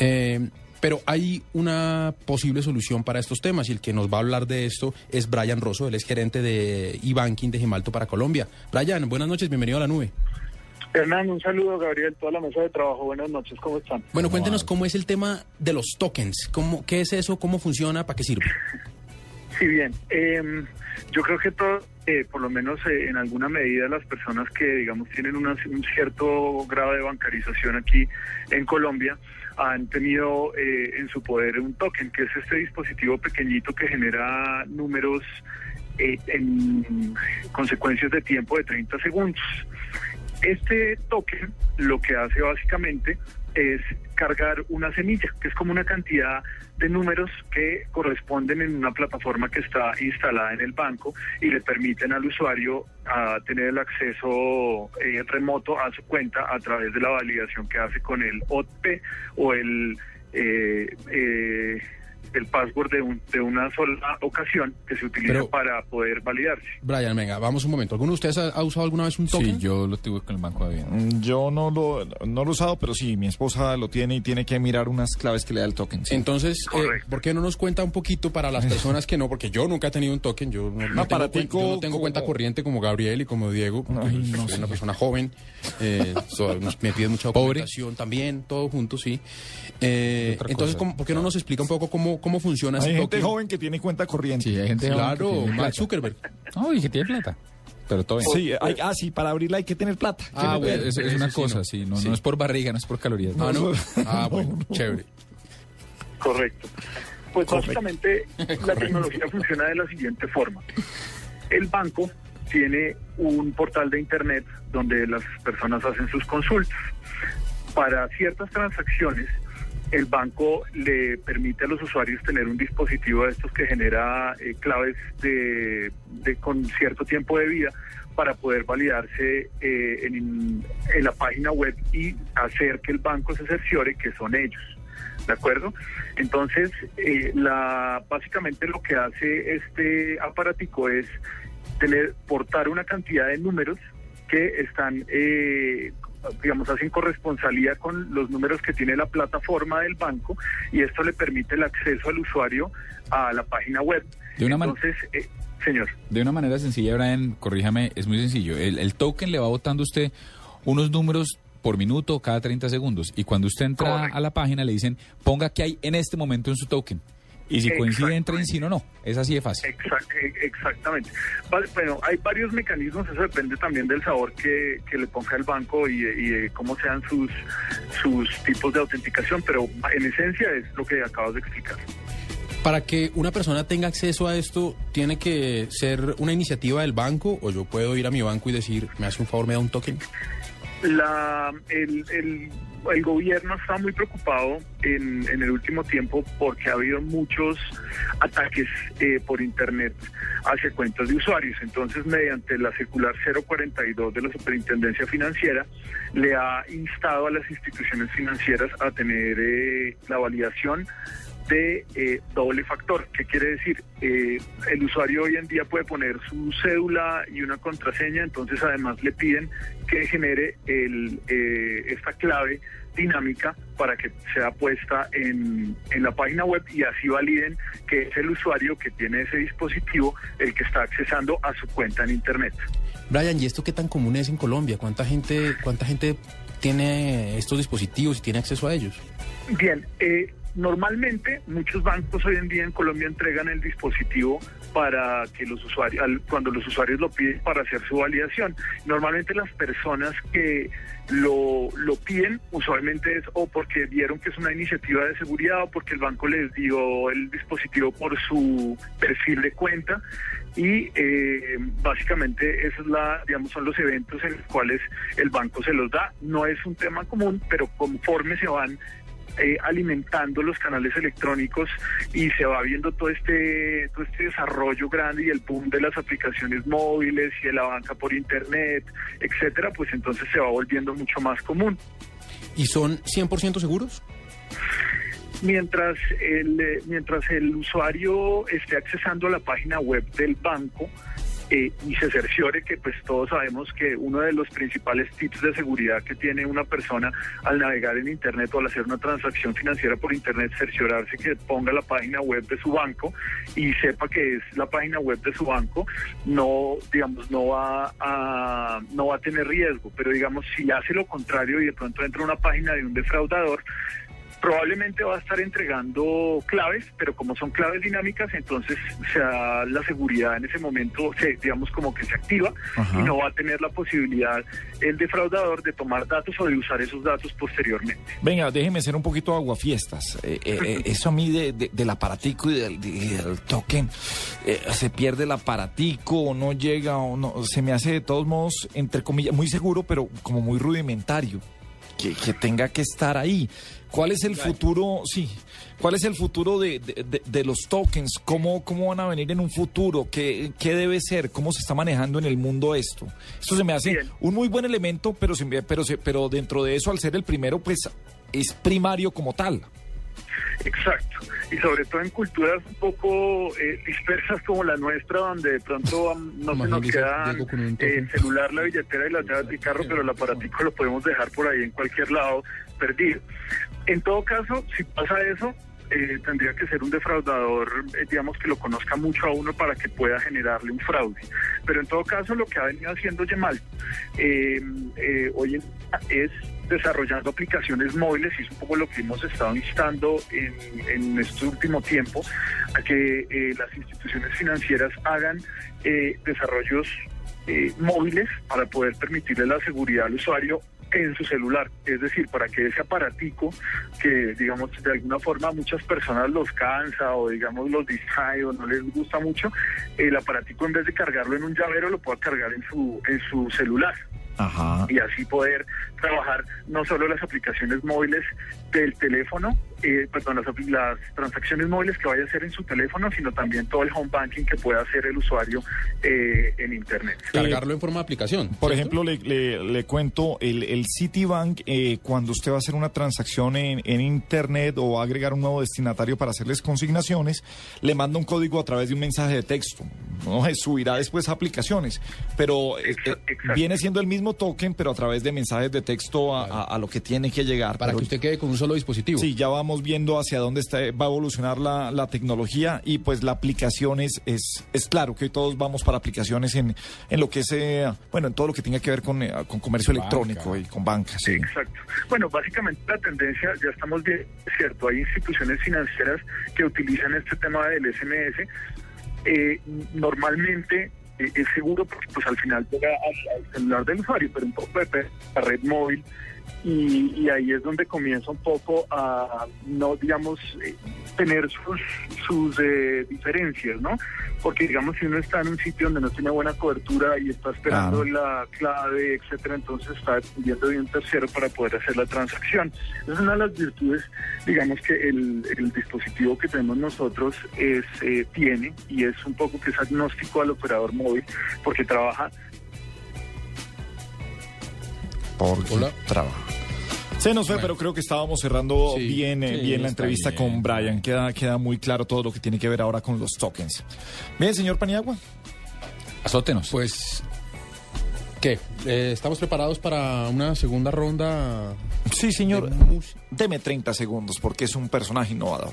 Eh, pero hay una posible solución para estos temas y el que nos va a hablar de esto es Brian Rosso, él es gerente de e-banking de Gemalto para Colombia. Brian, buenas noches, bienvenido a la nube. Hernán, un saludo, Gabriel, toda la mesa de trabajo. Buenas noches, ¿cómo están? Bueno, cuéntenos cómo es el tema de los tokens. ¿Cómo, ¿Qué es eso? ¿Cómo funciona? ¿Para qué sirve? Sí, bien. Eh, yo creo que todo, eh, por lo menos eh, en alguna medida, las personas que, digamos, tienen una- un cierto grado de bancarización aquí en Colombia han tenido eh, en su poder un token, que es este dispositivo pequeñito que genera números eh, en consecuencias de tiempo de 30 segundos. Este token lo que hace básicamente es cargar una semilla, que es como una cantidad de números que corresponden en una plataforma que está instalada en el banco y le permiten al usuario a tener el acceso eh, remoto a su cuenta a través de la validación que hace con el OTP o el eh, eh, el password de, un- de una sola ocasión que se utiliza Pero- para poder validarse. Brian, venga, vamos un momento. ¿Alguno de ustedes ha, ha usado alguna vez un token? Sí, yo lo tuve con el Banco de Mm, Yo no lo, no lo he usado, pero sí, mi esposa lo tiene y tiene que mirar unas claves que le da el token. sí. Entonces, eh, ¿por qué no nos cuenta un poquito para las personas que no? Porque yo nunca he tenido un token, yo no, no tengo, aparatico cuen- yo no tengo como- cuenta corriente como Gabriel y como Diego, porque Ay, pues, no soy sé. una persona joven, eh, so- nos- me piden mucha documentación también, todo junto, sí. Eh, entonces, cosa. ¿cómo- ¿por qué no nos explica un poco cómo, cómo funciona ese Hay gente token? joven que tiene cuenta corriente. Sí, hay gente joven que Claro, tiene Mark. Zuckerberg. No, y que tiene plata. Pero todo bien. Sí, hay- ah, sí, para abrirla hay que tener plata. Ah, bueno, es, es una cosa, sí, no, no es por barriga, no es por calorías. Ah, ¿no? Ah, No, bueno, no. chévere. Correcto. Pues básicamente la tecnología funciona de la siguiente forma. El banco tiene un portal de internet donde las personas hacen sus consultas. Para ciertas transacciones, el banco le permite a los usuarios tener un dispositivo de estos que genera eh, claves de, de- con cierto tiempo de vida para poder validarse eh, en, la página web y hacer que el banco se cerciore que son ellos. ¿De acuerdo? Entonces, eh, la, básicamente lo que hace este aparatico es tener, portar una cantidad de números que están, eh, digamos, hacen corresponsalía con los números que tiene la plataforma del banco y esto le permite el acceso al usuario a la página web. De una Entonces, eh, señor. De una manera sencilla, Brian, corríjame, es muy sencillo. El, el token le va botando a usted unos números por minuto cada 30 segundos. Y cuando usted entra a la página le dicen, ponga qué hay en este momento en su token. Y si coincide, entra en sí o no. Es así de fácil. Exact- eh, exactamente. Bueno, hay varios mecanismos, eso depende también del sabor que, que le ponga el banco y, y de cómo sean sus, sus tipos de autenticación, pero en esencia es lo que acabas de explicar. Para que una persona tenga acceso a esto, ¿tiene que ser una iniciativa del banco o yo puedo ir a mi banco y decir, me hace un favor, me da un token? La, el, el- el gobierno está muy preocupado en, en el último tiempo porque ha habido muchos ataques eh, por Internet hacia cuentas de usuarios. Entonces, mediante la circular 042 de la Superintendencia Financiera, le ha instado a las instituciones financieras a tener eh, la validación de eh, doble factor. ¿Qué quiere decir? Eh, el usuario hoy en día puede poner su cédula y una contraseña, entonces además le piden que genere el, eh, esta clave dinámica para que sea puesta en, en la página web y así validen que es el usuario que tiene ese dispositivo el que está accesando a su cuenta en Internet. Brian, ¿y esto qué tan común es en Colombia? ¿Cuánta gente, cuánta gente tiene estos dispositivos y tiene acceso a ellos? Bien, eh, normalmente muchos bancos hoy en día en Colombia entregan el dispositivo para que los usuarios, cuando los usuarios lo piden para hacer su validación. Normalmente las personas que lo, lo piden usualmente es o porque vieron que es una iniciativa de seguridad o porque el banco les dio el dispositivo por su perfil de cuenta y eh, básicamente esos es la, digamos, son los eventos en los cuales el banco se los da. No es un tema común, pero conforme se van eh, alimentando los canales electrónicos y se va viendo todo este todo este desarrollo grande y el boom de las aplicaciones móviles y de la banca por internet, etcétera, pues entonces se va volviendo mucho más común. ¿Y son 100% seguros? Mientras el, eh, mientras el usuario esté accesando a la página web del banco eh, y se cerciore que pues todos sabemos que uno de los principales tips de seguridad que tiene una persona al navegar en internet o al hacer una transacción financiera por internet, cerciorarse que ponga la página web de su banco y sepa que es la página web de su banco, no digamos no va a no va a tener riesgo, pero digamos si hace lo contrario y de pronto entra una página de un defraudador probablemente va a estar entregando claves, pero como son claves dinámicas, entonces se da la seguridad en ese momento, se, digamos como que se activa Ajá. y no va a tener la posibilidad el defraudador de tomar datos o de usar esos datos posteriormente. Venga, déjeme ser un poquito aguafiestas. Eh, eh, eh, eso a mí de, de- del aparatico y del, token, eh, se pierde el aparatico o no llega o no, se me hace de todos modos, entre comillas, muy seguro, pero como muy rudimentario. Que, que tenga que estar ahí. ¿Cuál es el futuro? Sí. ¿Cuál es el futuro de, de- de- de los tokens? ¿Cómo, ¿Cómo van a venir en un futuro? ¿Qué, ¿Qué debe ser? ¿Cómo se está manejando en el mundo esto? Esto se me hace un muy buen elemento, pero, se me- pero, se- pero dentro de eso, al ser el primero, pues es primario como tal. Exacto. Y sobre todo en culturas un poco eh, dispersas como la nuestra, donde de pronto no se nos queda un eh, el celular, la billetera y las llaves del carro, pero el aparatico lo podemos dejar por ahí en cualquier lado perdido. En todo caso, si pasa eso, eh, tendría que ser un defraudador, eh, digamos, que lo conozca mucho a uno para que pueda generarle un fraude. Pero en todo caso, lo que ha venido haciendo Yemal eh, eh, hoy en es desarrollando aplicaciones móviles y es un poco lo que hemos estado instando en, en este último tiempo a que eh, las instituciones financieras hagan desarrollos móviles para poder permitirle la seguridad al usuario en su celular, es decir, para que ese aparatico que digamos de alguna forma a muchas personas los cansa o digamos los distrae o no les gusta mucho, el aparatico en vez de cargarlo en un llavero lo pueda cargar en su en su celular Ajá. y así poder trabajar no solo las aplicaciones móviles del teléfono, eh, perdón, las, apli- las transacciones móviles que vaya a hacer en su teléfono, sino también todo el home banking que pueda hacer el usuario eh, en Internet. Cargarlo en forma de aplicación. Por ejemplo, le, le- le cuento, el, el Citibank, eh, cuando usted va a hacer una transacción en, en Internet o va a agregar un nuevo destinatario para hacerles consignaciones, le manda un código a través de un mensaje de texto. ¿no? Eh, Subirá después a aplicaciones, pero eh, eh, viene siendo el mismo token, pero a través de mensajes de texto a, a- a lo que tiene que llegar. Para Pero- que usted quede con un solo dispositivo. Sí, ya vamos viendo hacia dónde está, va a evolucionar la, la tecnología y pues la aplicación es, es, es claro que hoy todos vamos para aplicaciones en, en lo que es, eh, bueno, en todo lo que tenga que ver con, eh, con comercio Banca. electrónico y con banca, sí. Exacto. Bueno, básicamente la tendencia, ya estamos bien, cierto, hay instituciones financieras que utilizan este tema del SMS. Eh, normalmente eh, es seguro porque pues al final llega al, celular del usuario, pero un poco de la red móvil y, y ahí es donde comienza un poco a, no, digamos, eh, tener sus, sus eh, diferencias, ¿no? Porque, digamos, si uno está en un sitio donde no tiene buena cobertura y está esperando la clave, etcétera, entonces está dependiendo de un tercero para poder hacer la transacción. Es una de las virtudes, digamos, que el, el dispositivo que tenemos nosotros es, eh, tiene y es un poco que es agnóstico al operador móvil porque trabaja Porque trabaja. Se nos fue, pero creo que estábamos cerrando Sí, bien, eh, sí, bien la entrevista bien. con Brian. Queda, queda muy claro todo lo que tiene que ver ahora con los tokens. Bien, señor Paniagua. Azótenos. Pues, ¿qué? Eh, ¿Estamos preparados para una segunda ronda? Sí, señor. Deme 30 segundos porque es un personaje innovador.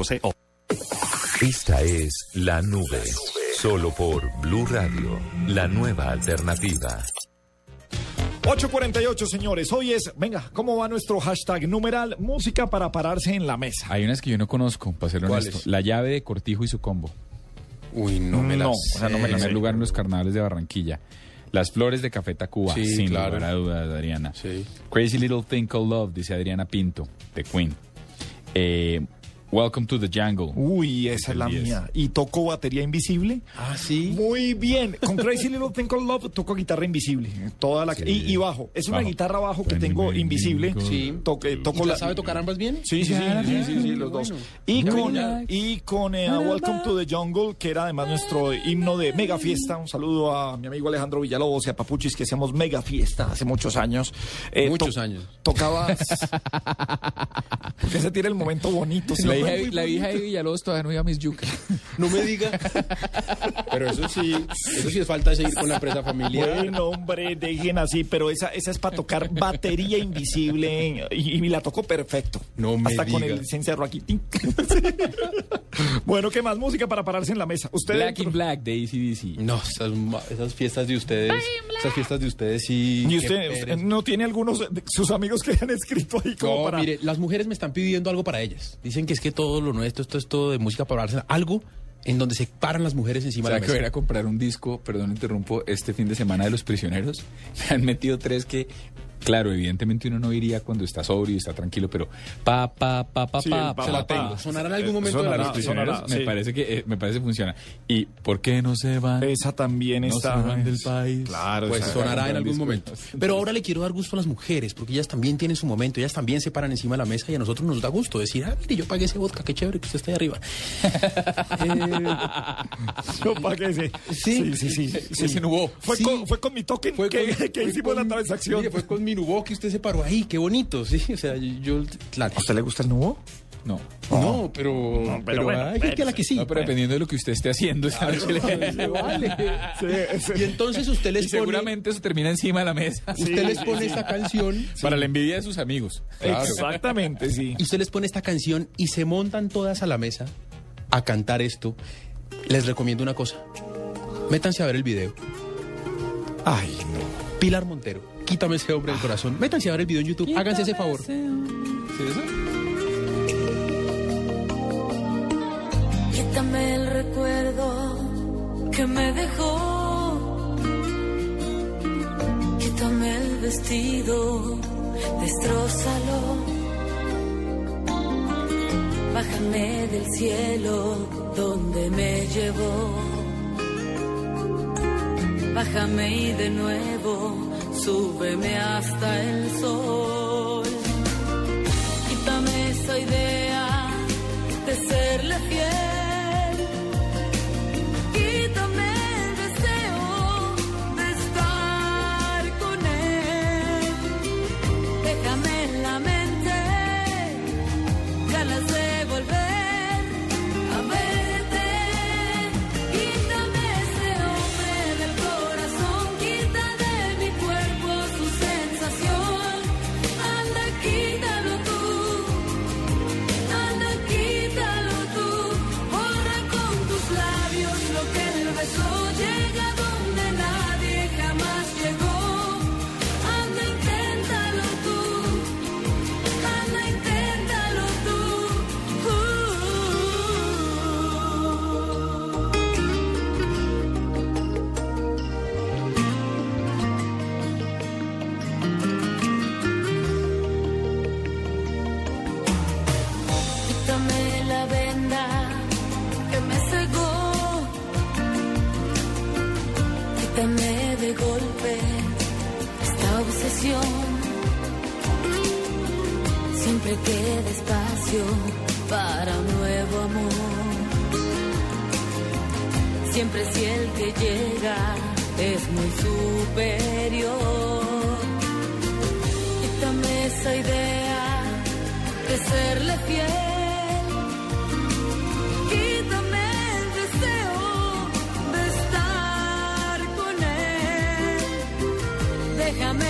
movistar.co. Esta es La Nube. Solo por Blue Radio, la nueva alternativa. 848, señores. Hoy es, venga, ¿cómo va nuestro hashtag numeral música para pararse en la mesa? Hay unas que yo no conozco, para ser honesto. La llave de Cortijo y su combo. Uy, no me No, las o sea, no me En la primer sé. lugar en los carnavales de Barranquilla. Las flores de Café Tacuba, Sí, sin claro. lugar a dudas, Adriana. Sí. Crazy Little Thing Called Love, dice Adriana Pinto, de Queen. Eh, Welcome to the Jungle. Uy, esa es la Del 10. mía. ¿Y toco batería invisible? Ah, sí. Muy bien. Con Crazy Little Thing Called Love toco guitarra invisible. Toda la, y, y bajo. Es una Bajo. guitarra bajo que tengo invisible. Sí. Toque, toco ¿Y la, sabe tocar ambas bien? Sí, sí, sí, sí, sí, sí, los dos. Y con, y con eh, Welcome to the Jungle, que era además nuestro himno de Mega Fiesta. Un saludo a mi amigo Alejandro Villalobos y a Papuchis, que hacíamos Mega Fiesta hace muchos años. Eh, Muchos to- años. Tocaba. Porque se tira el momento bonito. Siempre hija, muy la hija de Villalobos todavía no iba a mis yucas. No me diga. Pero eso sí, eso sí es falta de seguir con la empresa familiar. Bueno, hombre, dejen así, pero esa, esa es para tocar batería invisible y, y la toco perfecto. No me Hasta con diga. el licenciado aquí. bueno, ¿qué más? Música para pararse en la mesa. Usted Black dentro- in Black de ACDC. No, esas, fiestas de ustedes, esas fiestas de ustedes sí. ¿Y usted, usted pereza. no tiene algunos de sus amigos que han escrito ahí como No, para... mire, las mujeres me están pidiendo algo para ellas. Dicen que es que todo lo nuestro, esto es todo de música para hablarse. Algo en donde se paran las mujeres O encima sea, de que la voy a ir mesa. a comprar un disco, perdón, interrumpo, este fin de semana de Los Prisioneros. Me han metido tres que, claro, evidentemente uno no iría cuando está sobrio y está tranquilo, pero pa, pa, pa, pa, Sí, pa, pa, la pa. tengo. Sonará en algún Eh, momento de la sonará, Los. Prisioneros, sonará, me sí. parece que eh, me parece que funciona. ¿Y por qué no se van? Esa también no está... se van del país. Claro, Pues sonará en algún disco. momento. Pero ahora le quiero dar gusto a las mujeres, porque ellas también tienen su momento, ellas también se paran encima de la mesa y a nosotros nos da gusto decir, ah, mire, yo pagué ese vodka, qué chévere que usted esté ahí arriba. Yo pagué ese. Sí, sí, sí. sí. Ese Nubó. Fue, Sí. con, fue con mi token Fue que, con- que fue hicimos la transacción. Mire, fue con mi nubó que usted se paró ahí, qué bonito, sí. O sea, yo, claro. ¿A usted le gusta el nubo? No. No, pero, pero pero, bueno, hay gente a la que sí. No, pero dependiendo de lo que usted esté haciendo esa noche le- vale. Sí, sí. Y entonces usted Y les pone, seguramente eso termina encima de la mesa. usted les pone esta canción Para la envidia de sus amigos. Exactamente, sí. y usted les pone esta canción y se montan todas a la mesa a cantar esto. Les recomiendo una cosa. Métanse a ver el video. Ay, no. Pilar Montero, quítame ese hombre del corazón. Métanse a ver el video en YouTube. Háganse ese favor. ¿Sí, eso? Quítame el recuerdo que me dejó. Quítame el vestido, destrózalo. Bájame del cielo donde me llevó. Bájame y de nuevo súbeme hasta el sol. Quítame esa idea de serle fiel. Golpe esta obsesión. Siempre queda espacio para un nuevo amor. Siempre si el que llega es muy superior. Quítame esa idea de serle fiel. Déjame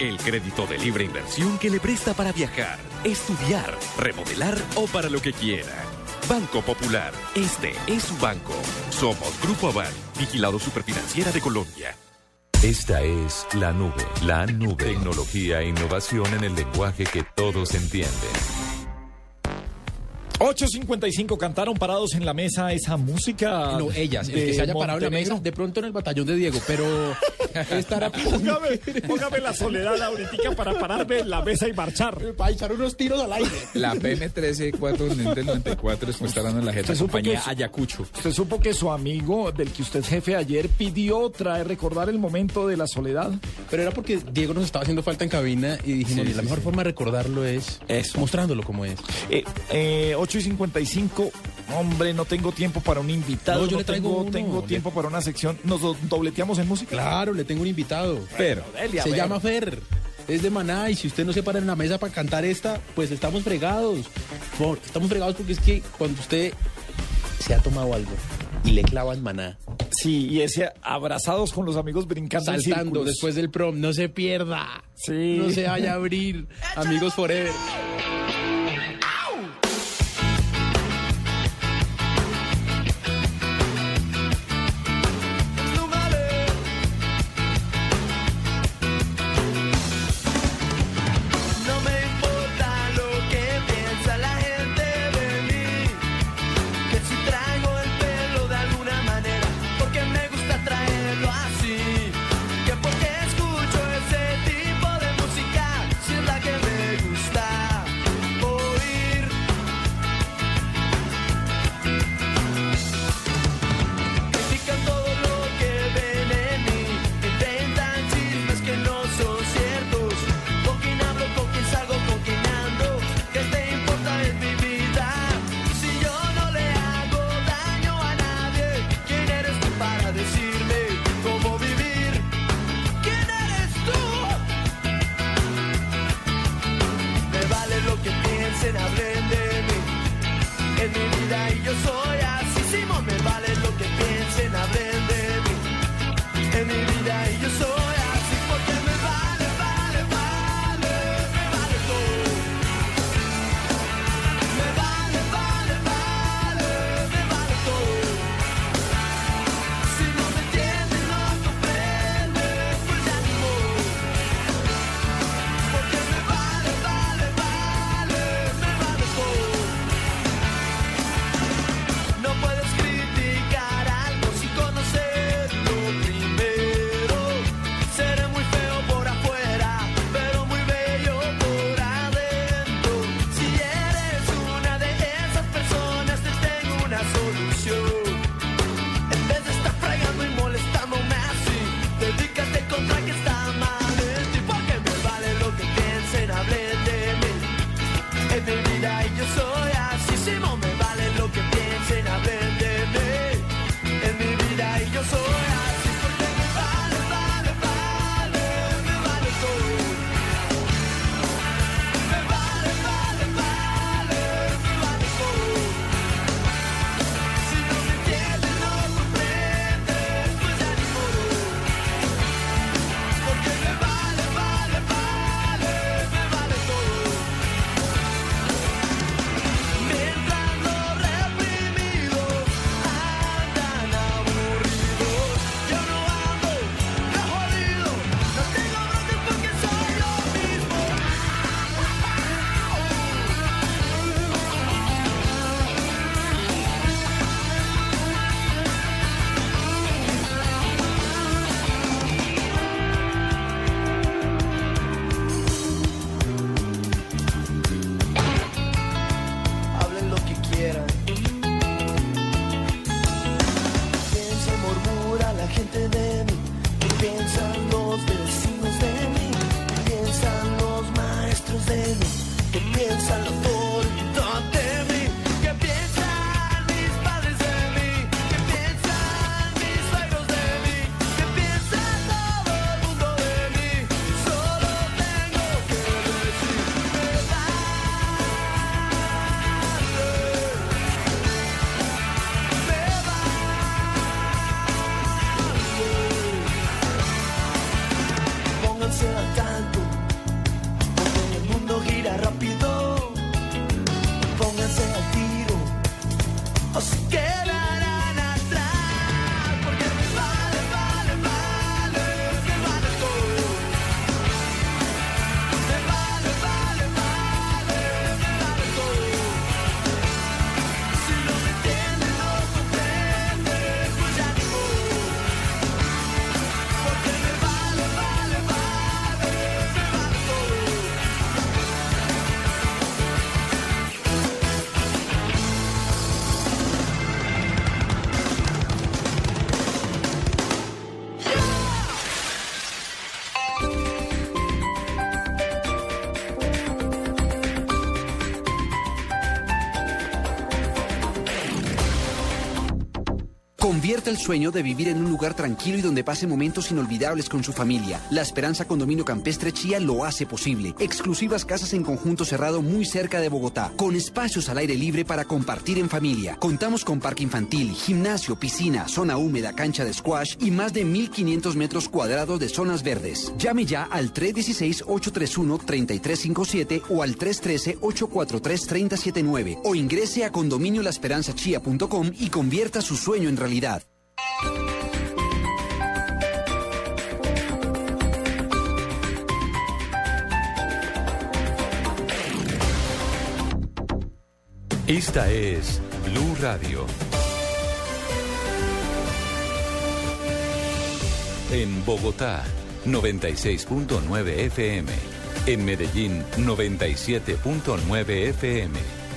El crédito de libre inversión que le presta para viajar, estudiar, remodelar o para lo que quiera. Banco Popular, este es su banco. Somos Grupo Aval, vigilado superfinanciera de Colombia. Esta es la nube, la nube. Tecnología e innovación en el lenguaje que todos entienden. 8.55 cantaron parados en la mesa esa música. No, ellas, el de que se haya parado en la mesa, de pronto en el batallón de Diego, pero estará Póngame, póngame la soledad ahorita para pararme en la mesa y marchar. Para echar unos tiros al aire. La PM134 del 94 después está dando en la jeta compañía que- Ayacucho. Usted supo que su amigo, del que usted es jefe ayer, pidió traer, recordar el momento de la soledad. Pero era porque Diego nos estaba haciendo falta en cabina y dijimos, Sí, la sí, mejor sí. forma de recordarlo es mostrándolo como es. Eh, eh, 8 y 55, hombre, no tengo tiempo para un invitado. No, yo le traigo tengo, uno. tengo Le- tiempo para una sección. ¿Nos do- dobleteamos en música? Claro, le tengo un invitado. Pero, dele, a Se llama Fer. Es de Maná y si usted no se para en la mesa para cantar esta, pues estamos fregados. Por- estamos fregados porque es que cuando usted se ha tomado algo y le clavan Maná, Sí, y ese abrazados con los amigos brincando saltando después del prom, no se pierda. Sí. No se vaya a abrir. Amigos Forever. El sueño de vivir en un lugar tranquilo y donde pase momentos inolvidables con su familia. La Esperanza Condominio Campestre Chía lo hace posible. Exclusivas casas en conjunto cerrado muy cerca de Bogotá, con espacios al aire libre para compartir en familia. Contamos con parque infantil, gimnasio, piscina, zona húmeda, cancha de squash y más de 1.500 metros cuadrados de zonas verdes. Llame ya al 316-831-3357 o al 313-843-3079 o ingrese a condominiolaesperanzachía.com y convierta su sueño en realidad. Esta es Blue Radio. En Bogotá, 96.9 FM. En Medellín, 97.9 FM.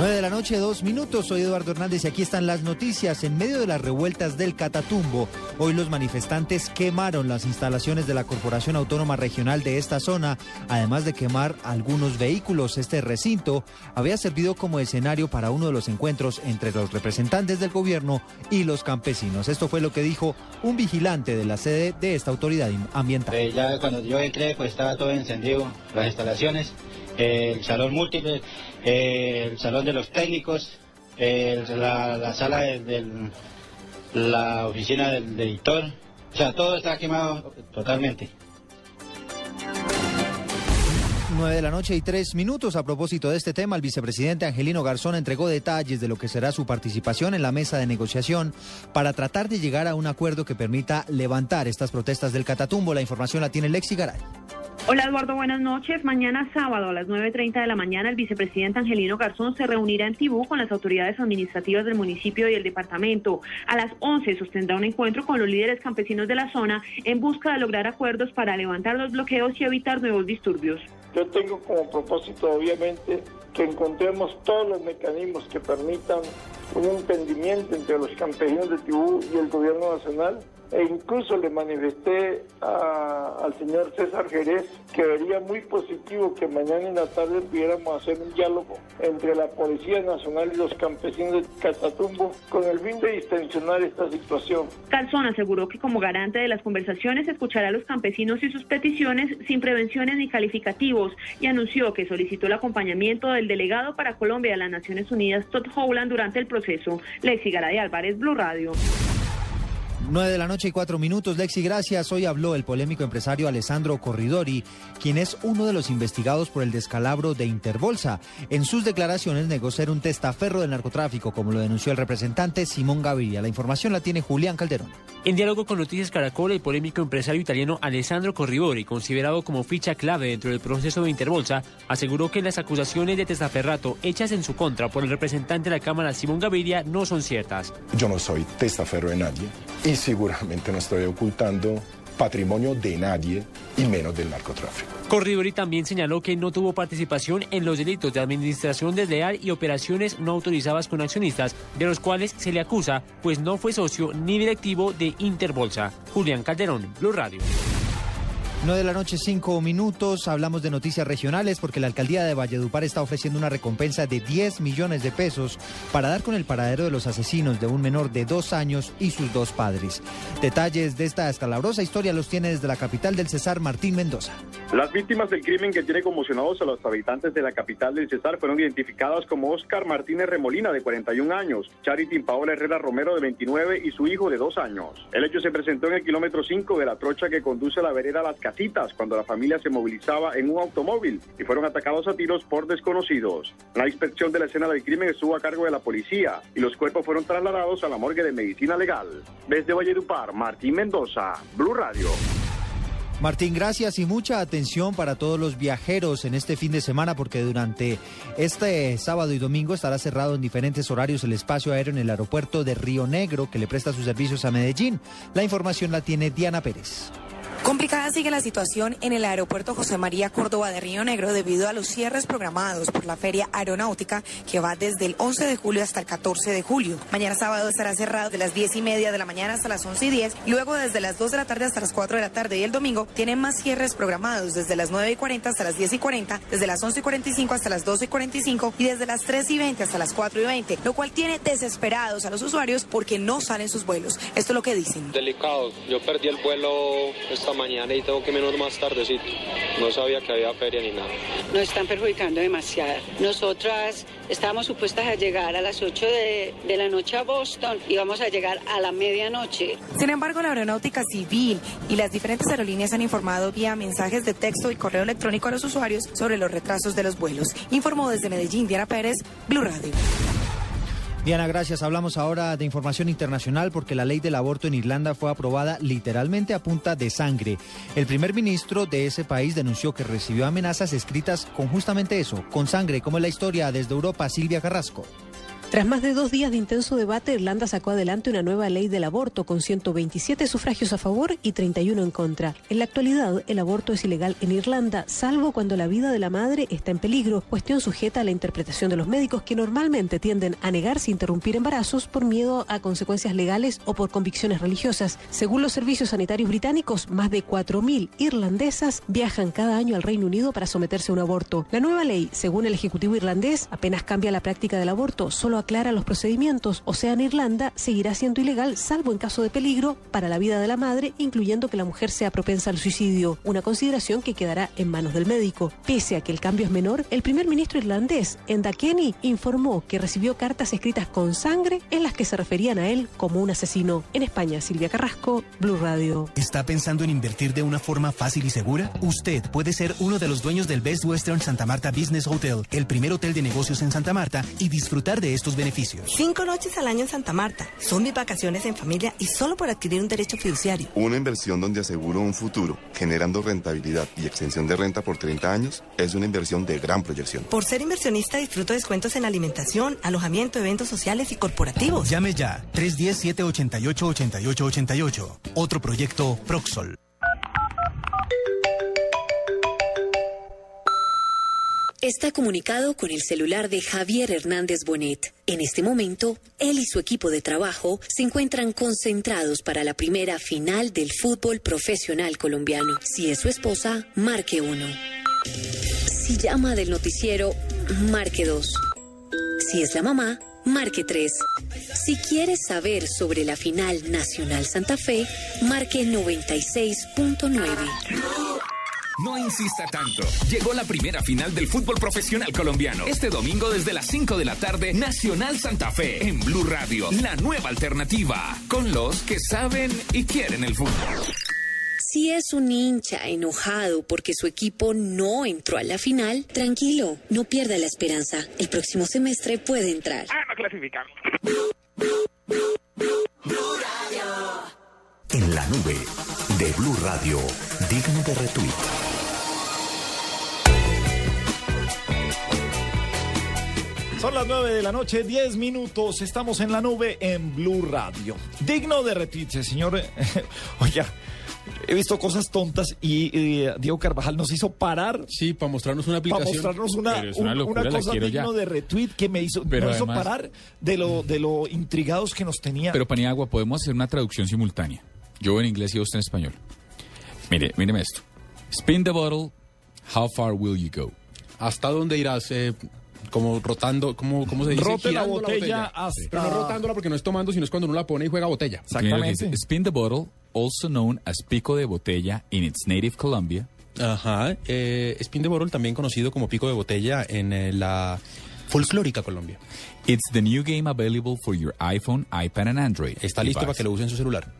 9 de la noche, dos minutos. Soy Eduardo Hernández y aquí están las noticias. En medio de las revueltas del Catatumbo, hoy los manifestantes quemaron las instalaciones de la Corporación Autónoma Regional de esta zona, además de quemar algunos vehículos. Este recinto había servido como escenario para uno de los encuentros entre los representantes del gobierno y los campesinos. Esto fue lo que dijo un vigilante de la sede de esta autoridad ambiental. Eh, ya cuando yo entré, pues estaba todo encendido, las instalaciones, el salón múltiple, el salón de los técnicos, la, la sala de, del- la oficina del, del editor, o sea, todo está quemado totalmente. 9 de la noche y tres minutos. A propósito de este tema, el vicepresidente Angelino Garzón entregó detalles de lo que será su participación en la mesa de negociación para tratar de llegar a un acuerdo que permita levantar estas protestas del Catatumbo. La información la tiene Lexi Garay. Hola Eduardo, buenas noches. Mañana sábado a las 9.30 de la mañana el vicepresidente Angelino Garzón se reunirá en Tibú con las autoridades administrativas del municipio y el departamento. A las 11 sostendrá un encuentro con los líderes campesinos de la zona en busca de lograr acuerdos para levantar los bloqueos y evitar nuevos disturbios. Yo tengo como propósito, obviamente, que encontremos todos los mecanismos que permitan un entendimiento entre los campesinos de Tibú y el gobierno nacional. E incluso le manifesté al señor César Jerez que vería muy positivo que mañana en la tarde pudiéramos hacer un diálogo entre la Policía Nacional y los campesinos de Catatumbo con el fin de distensionar esta situación. Calzón aseguró que como garante de las conversaciones escuchará a los campesinos y sus peticiones sin prevenciones ni calificativos y anunció que solicitó el acompañamiento del delegado para Colombia de las Naciones Unidas, Todd Howland, durante el proceso. Lexi Garay Álvarez, Blue Radio. 9 de la noche y 4 minutos. Lexi, gracias. Hoy habló el polémico empresario Alessandro Corridori, quien es uno de los investigados por el descalabro de Interbolsa. En sus declaraciones negó ser un testaferro del narcotráfico, como lo denunció el representante Simón Gaviria. La información la tiene Julián Calderón. En diálogo con Noticias Caracol, el polémico empresario italiano Alessandro Corridori, considerado como ficha clave dentro del proceso de Interbolsa, aseguró que las acusaciones de testaferrato hechas en su contra por el representante de la Cámara Simón Gaviria no son ciertas. Yo no soy testaferro de nadie y seguramente no estoy ocultando patrimonio de nadie y menos del narcotráfico. Corridori también señaló que no tuvo participación en los delitos de administración desleal y operaciones no autorizadas con accionistas, de los cuales se le acusa, pues no fue socio ni directivo de Interbolsa. Julián Calderón, Blue Radio. 9 de la noche, 5 minutos. Hablamos de noticias regionales porque la alcaldía de Valledupar está ofreciendo una recompensa de 10 millones de pesos para dar con el paradero de los asesinos de un menor de dos años y sus dos padres. Detalles de esta escalabrosa historia los tiene desde la capital del Cesar, Martín Mendoza. Las víctimas del crimen que tiene conmocionados a los habitantes de la capital del Cesar fueron identificadas como Oscar Martínez Remolina, de 41 años, Charity Paola Herrera Romero, de 29, y su hijo, de dos años. El hecho se presentó en el kilómetro 5 de la trocha que conduce a la vereda Las Casitas, cuando la familia se movilizaba en un automóvil y fueron atacados a tiros por desconocidos. La inspección de la escena del crimen estuvo a cargo de la policía y los cuerpos fueron trasladados a la morgue de medicina legal. Desde Valledupar, Martín Mendoza, Blue Radio. Martín, gracias y mucha atención para todos los viajeros en este fin de semana porque durante este sábado y domingo estará cerrado en diferentes horarios el espacio aéreo en el aeropuerto de Río Negro que le presta sus servicios a Medellín. La información la tiene Diana Pérez. Complicada sigue la situación en el aeropuerto José María Córdoba de Río Negro debido a los cierres programados por la Feria Aeronáutica que va desde el 11 de julio hasta el 14 de julio. Mañana sábado estará cerrado de las 10 y media de la mañana hasta las 11 y 10 y luego desde las 2 de la tarde hasta las 4 de la tarde y el domingo tienen más cierres programados desde las 9 y 40 hasta las 10 y 40, desde las 11 y 45 hasta las 12 y 45 y desde las 3 y 20 hasta las 4 y 20, lo cual tiene desesperados a los usuarios porque no salen sus vuelos. Esto es lo que dicen. Delicado. Yo perdí el vuelo mañana y tengo que menos más tardecito. No sabía que había feria ni nada. Nos están perjudicando demasiado. Nosotras estábamos supuestas a llegar a las 8 de, de la noche a Boston y vamos a llegar a la medianoche. Sin embargo, la aeronáutica civil y las diferentes aerolíneas han informado vía mensajes de texto y correo electrónico a los usuarios sobre los retrasos de los vuelos. Informó desde Medellín Diana Pérez, Blue Radio. Diana, gracias. Hablamos ahora de información internacional porque la ley del aborto en Irlanda fue aprobada literalmente a punta de sangre. El primer ministro de ese país denunció que recibió amenazas escritas con justamente eso, con sangre, como es la historia desde Europa, Silvia Carrasco. Tras más de dos días de intenso debate, Irlanda sacó adelante una nueva ley del aborto con 127 sufragios a favor y 31 en contra. En la actualidad, el aborto es ilegal en Irlanda, salvo cuando la vida de la madre está en peligro, cuestión sujeta a la interpretación de los médicos que normalmente tienden a negarse a interrumpir embarazos por miedo a consecuencias legales o por convicciones religiosas. Según los servicios sanitarios británicos, más de 4.000 irlandesas viajan cada año al Reino Unido para someterse a un aborto. La nueva ley, según el Ejecutivo irlandés, apenas cambia la práctica del aborto, solo aclara los procedimientos, o sea, en Irlanda seguirá siendo ilegal salvo en caso de peligro para la vida de la madre, incluyendo que la mujer sea propensa al suicidio, una consideración que quedará en manos del médico. Pese a que el cambio es menor, el primer ministro irlandés, Enda Kenny, informó que recibió cartas escritas con sangre en las que se referían a él como un asesino. En España, Silvia Carrasco, Blue Radio. ¿Está pensando en invertir de una forma fácil y segura? Usted puede ser uno de los dueños del Best Western Santa Marta Business Hotel, el primer hotel de negocios en Santa Marta, y disfrutar de estos beneficios. Cinco noches al año en Santa Marta. Son mis vacaciones en familia y solo por adquirir un derecho fiduciario. Una inversión donde aseguro un futuro, generando rentabilidad y extensión de renta por 30 años, es una inversión de gran proyección. Por ser inversionista disfruto descuentos en alimentación, alojamiento, eventos sociales y corporativos. Llame ya 310-788-8888. Otro proyecto Proxol. Está comunicado con el celular de Javier Hernández Bonet. En este momento, él y su equipo de trabajo se encuentran concentrados para la primera final del fútbol profesional colombiano. Si es su esposa, marque uno. Si llama del noticiero, marque dos. Si es la mamá, marque tres. Si quiere saber sobre la final Nacional Santa Fe, marque 96.9. No insista tanto. Llegó la primera final del fútbol profesional colombiano. Este domingo desde las 5 de la tarde, Nacional Santa Fe en Blue Radio, la nueva alternativa, con los que saben y quieren el fútbol. Si es un hincha enojado porque su equipo no entró a la final, tranquilo, no pierda la esperanza. El próximo semestre puede entrar. Ah, no clasificamos. En la nube de Blue Radio, digno de retweet. Son las 9 de la noche, 10 minutos. Estamos en la nube en Blue Radio. Digno de retweet, señor. Oiga, he visto cosas tontas y Diego Carvajal nos hizo parar. Sí, para mostrarnos una Para aplicación. mostrarnos una, una un- locura, una cosa digno ya. de retweet que me hizo, Pero nos hizo parar de lo, de lo intrigados que nos tenía. Pero Paniagua, podemos hacer una traducción simultánea. Yo en inglés y usted en español. Mire, míreme esto. Spin the bottle, how far will you go? ¿Hasta dónde irás? Eh, como rotando, ¿cómo, cómo se dice? Rote la botella hasta- Pero no rotándola porque no es tomando, sino es cuando uno la pone y juega botella. Dice, Spin the bottle, also known as pico de botella in its native Colombia. Ajá. Eh, Spin the Bottle, también conocido como pico de botella en eh, la folclórica Colombia. It's the new game available for your iPhone, iPad and Android. Está listo para que lo use en su celular.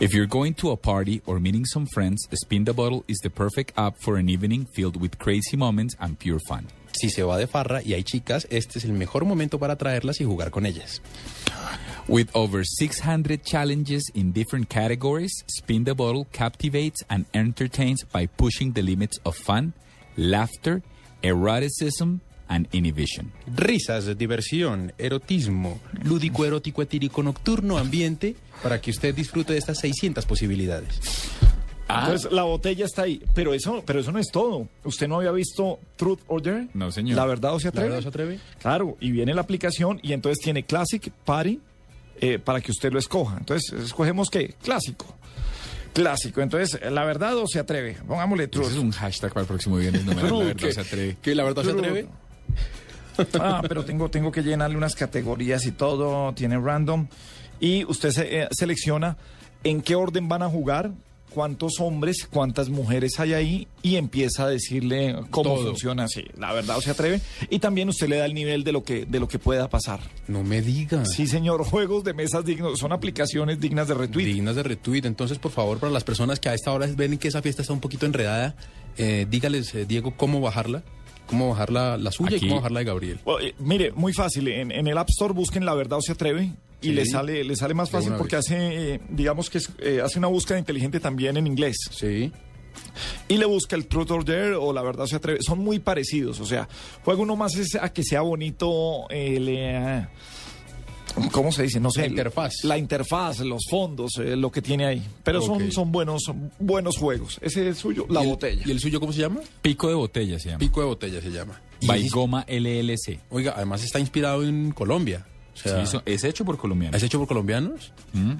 If you're going to a party or meeting some friends, Spin the Bottle is the perfect app for an evening filled with crazy moments and pure fun. Si se va de farra y hay chicas, este es el mejor momento para traerlas y jugar con ellas. With over 600 challenges in different categories, Spin the Bottle captivates and entertains by pushing the limits of fun, laughter, eroticism, and inhibition. Risas, diversión, erotismo, lúdico, erótico, etírico, nocturno, ambiente, para que usted disfrute de estas 600 posibilidades. Entonces la botella está ahí, pero eso, pero eso no es todo. ¿Usted no había visto Truth or Dare? No, señor. La verdad o se ¿La atreve. se? Claro, y viene la aplicación y entonces tiene Classic, Party, eh, para que usted lo escoja. Entonces escogemos qué? Clásico. Clásico. Entonces, la verdad o se atreve. Pongámosle Ese Truth. es un hashtag para el próximo viernes. No me la Truth, verdad ¿qué? se atreve. ¿Que la verdad se Truth. atreve? Ah, pero tengo, tengo que llenarle unas categorías y todo, tiene random. Y usted se- eh, selecciona en qué orden van a jugar, cuántos hombres, cuántas mujeres hay ahí y empieza a decirle cómo Todo. funciona, sí, la verdad o se atreve. Y también usted le da el nivel de lo que, de lo que pueda pasar. No me diga. Sí, señor, juegos de mesas dignos, son aplicaciones dignas de retweet. Dignas de retweet. Entonces, por favor, para las personas que a esta hora ven que esa fiesta está un poquito enredada, eh, dígales, eh, Diego, cómo bajarla. Cómo bajar la, la suya Aquí- y cómo bajar la de Gabriel. Bueno, eh, mire, muy fácil. En, en el App Store busquen La Verdad o se atreve y Sí. le sale le sale más fácil porque vez. hace, eh, digamos que es, eh, hace una búsqueda inteligente también en inglés. Sí. Y le busca el Truth or Dare o La Verdad o se atreve. Son muy parecidos. O sea, juega uno más es a que sea bonito el... eh, ¿Cómo se dice? No sé. La interfaz. La interfaz, los fondos, eh, lo que tiene ahí. Pero son, son buenos, son buenos juegos. Ese es suyo, la ¿Y el- botella. ¿Y el suyo cómo se llama? Pico de botella se llama. Pico de botella se llama. By Y- Goma LLC. Oiga, además está inspirado en Colombia. O sea, Sí, so- es hecho por colombianos. ¿Es hecho por colombianos?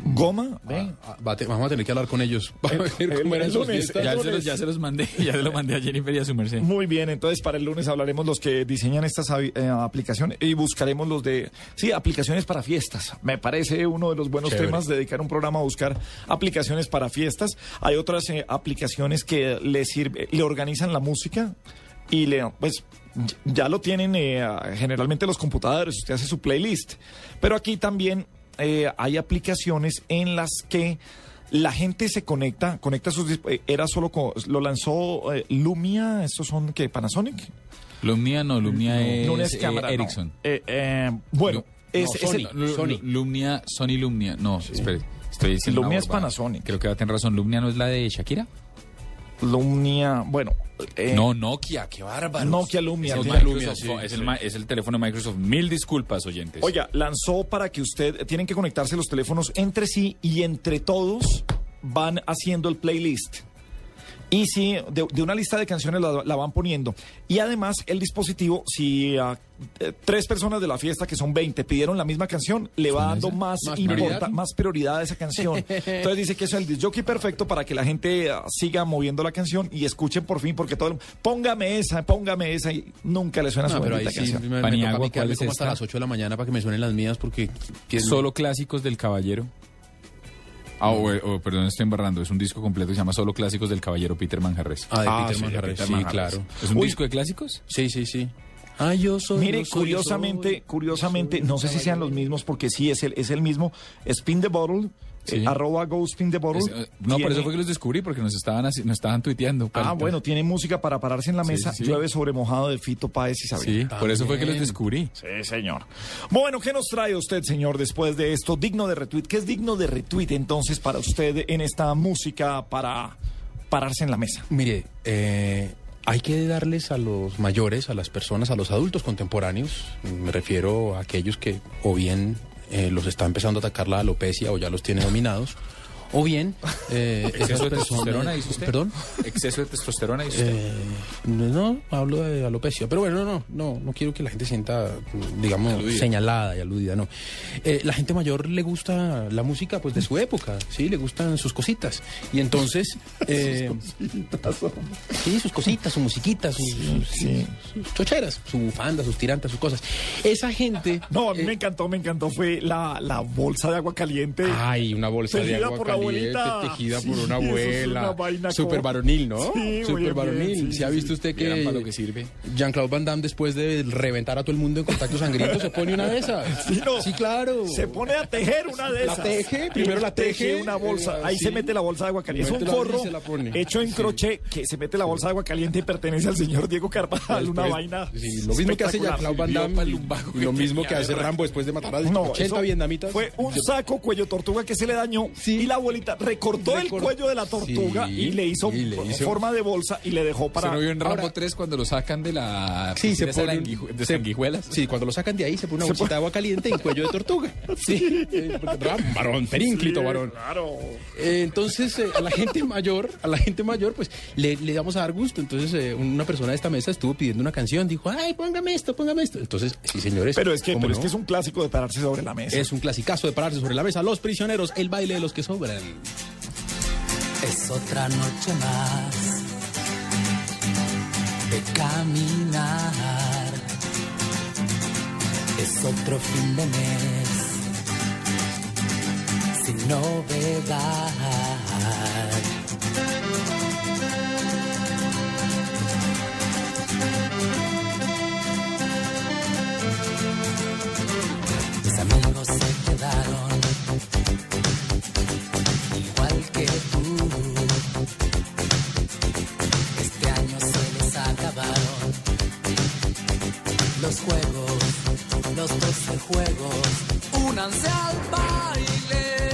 Goma, ven. Ah, va a te- vamos a tener que hablar con ellos. El- el lunes, fiestas. Ya se, los, lunes. ya se los mandé, ya se lo mandé a Jennifer y a su merced. Muy bien, entonces para el lunes hablaremos los que diseñan estas eh, aplicaciones y buscaremos los de, sí, aplicaciones para fiestas. Me parece uno de los buenos Chévere. temas, dedicar un programa a buscar aplicaciones para fiestas. Hay otras eh, aplicaciones que le sirve, le organizan la música y le, pues, ya lo tienen eh, generalmente los computadores, usted hace su playlist. Pero aquí también eh, hay aplicaciones en las que la gente se conecta, conecta sus eh, era solo con- lo lanzó eh, Lumia, estos son que Panasonic, Lumnia no, Lumnia es, no es cámara. Ericsson. Bueno, es, es Sony, el- Lu- Lu- Lumnia, Sony Lumnia. No, espere, estoy diciendo. Lumia es. Panasonic. Creo que va a tener razón. Lumnia no es la de Shakira. Lumia, bueno, eh, no, Nokia, qué bárbaro. Nokia Lumia. Es el, Microsoft, es, el, es el teléfono de Microsoft. Mil disculpas, oyentes. Oiga, lanzó para que usted, tienen que conectarse los teléfonos entre sí y entre todos van haciendo el playlist. Y si de, de una lista de canciones la, la van poniendo. Y además el dispositivo, si a eh, tres personas de la fiesta, que son 20, pidieron la misma canción, le va dando más, ¿Más importa- prioridad? más prioridad a esa canción. Entonces dice que eso es el disc jockey perfecto para que la gente ah, siga moviendo la canción y escuchen por fin, porque todo el póngame esa, póngame esa, y nunca le suena su No, pero ahí sí canción. me, me Paniagua, toca ¿cuál es como hasta esta? las 8 de la mañana para que me suenen las mías porque... que- Solo clásicos del caballero. Ah, o, o, perdón, estoy embarrando. Es un disco completo que se llama Solo Clásicos del Caballero Peter Manjarres. Ah, de Ah, Peter sí, Manjarres, Peter sí, claro. ¿Es un Uy. disco de clásicos? Sí, sí, sí. Ah, yo soy. Mire, yo soy, yo curiosamente, soy. curiosamente, no sé si sean los mismos, porque sí, es el, es el mismo. Spin the Bottle, Sí. eh, arroba go spin the bottle. Es- eh, no, por eso fue que los descubrí, porque nos estaban, así- nos estaban tuiteando. Ah, bueno, tiene música para pararse en la mesa. sí, sí. Llueve sobre mojado de Fito Páez y Sabina. Sí, por eso fue que los descubrí. Sí, señor. Bueno, ¿qué nos trae usted, señor, después de esto? Digno de retweet. ¿Qué es digno de retweet entonces para usted en esta música para pararse en la mesa? Mire, eh, hay que darles a los mayores, a las personas, a los adultos contemporáneos, me refiero a aquellos que o bien eh, los está empezando a atacar la alopecia o ya los tiene dominados, o bien eh, esas ¿Exceso de personas- testosterona, dice usted? ¿Perdón? ¿Exceso de testosterona, dice usted? Eh, no, hablo de alopecia, pero bueno, no, no, no quiero que la gente sienta, digamos, Aludida. señalada y aludida, no. Eh, la gente mayor le gusta la música, pues, de su época, sí, le gustan sus cositas. Y entonces, eh, sí, sus cositas, su musiquita, sus, sus- sus chocheras, su bufanda, sus tirantas, sus cosas. Esa gente... No, a mí eh, me encantó, me encantó. Fue la, la bolsa de agua caliente. Ay, una bolsa de agua caliente, abuelita. tejida Sí, por una es abuela. una vaina Super como- varonil, ¿no? Sí, bien, varonil. sí, ¿Se sí, ha visto usted que para lo que sirve. Jean-Claude Van Damme, después de reventar a todo el mundo en contacto sangriento, se pone una de esas? Sí, no. Sí, claro. Se pone a tejer una de La esas. teje, primero la teje, una bolsa. eh, Ahí sí. se mete la bolsa de agua caliente. Es un la la pone. hecho en Sí. crochet que se mete la bolsa de agua caliente y pertenece al señor Diego Carvajal. Una vaina. sí, lo mismo que hace. Jean-Claude Van Damme lo mismo que hace Rambo después de matar a No, 80 eso vietnamitas. Fue un saco cuello tortuga que se le dañó y la abuelita recortó el cuello de la tortuga Sí, y le hizo, y le hizo- forma de bolsa y le dejó para. ¿Se no vio en Rambo Ahora- 3 cuando lo sacan de la Sí, se pone de sanguijuelas? Sí, cuando lo sacan de ahí se pone una bolsita de agua caliente en cuello de tortuga. Sí, varón, perínclito, Sí, varón. Claro. Eh, entonces, eh, a la gente mayor, a la gente mayor, pues le, le vamos a dar gusto. Entonces, eh, una persona de esta mesa estuvo pidiendo una canción, dijo, ay, póngame esto, póngame esto. Entonces, sí, señores. Pero es que, ¿cómo pero es que es un clásico de pararse sobre la mesa. Es un clasicazo de pararse sobre la mesa. Los prisioneros, el baile de los que sobran. Es otra noche más de caminar. Es otro fin de mes sin novedad. Mis amigos se quedaron los juegos, los doce juegos. Únanse al baile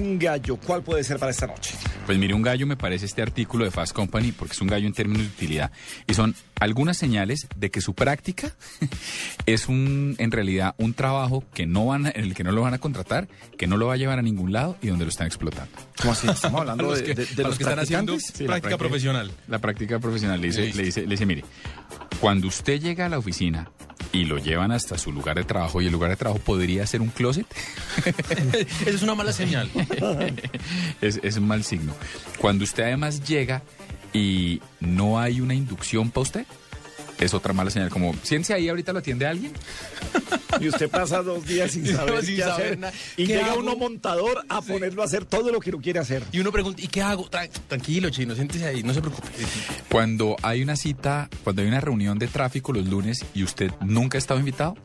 un gallo, ¿cuál puede ser para esta noche? Pues mire, un gallo me parece este artículo de Fast Company porque es un gallo en términos de utilidad y son algunas señales de que su práctica es un en realidad un trabajo que no van a- en el que no lo van a contratar, que no lo va a llevar a ningún lado y donde lo están explotando. ¿Cómo así? Estamos hablando de, los que están haciendo practicantes. la práctica profesional. La práctica profesional le dice, le dice, le dice, mire, cuando usted llega a la oficina y lo llevan hasta su lugar de trabajo y el lugar de trabajo podría ser un closet, Esa es una mala señal. es, es un mal signo. Cuando usted además llega y no hay una inducción para usted, es otra mala señal. Como, siéntese ahí, ahorita lo atiende alguien. Y usted pasa dos días sin saber Sin qué saber hacer. nada. Y ¿Qué llega hago? uno montador a ponerlo a hacer todo lo que no quiere hacer. Y uno pregunta, ¿y qué hago? Tra- tranquilo, chino, siéntese ahí, no se preocupe. Cuando hay una cita, cuando hay una reunión de tráfico los lunes y usted nunca ha estado invitado,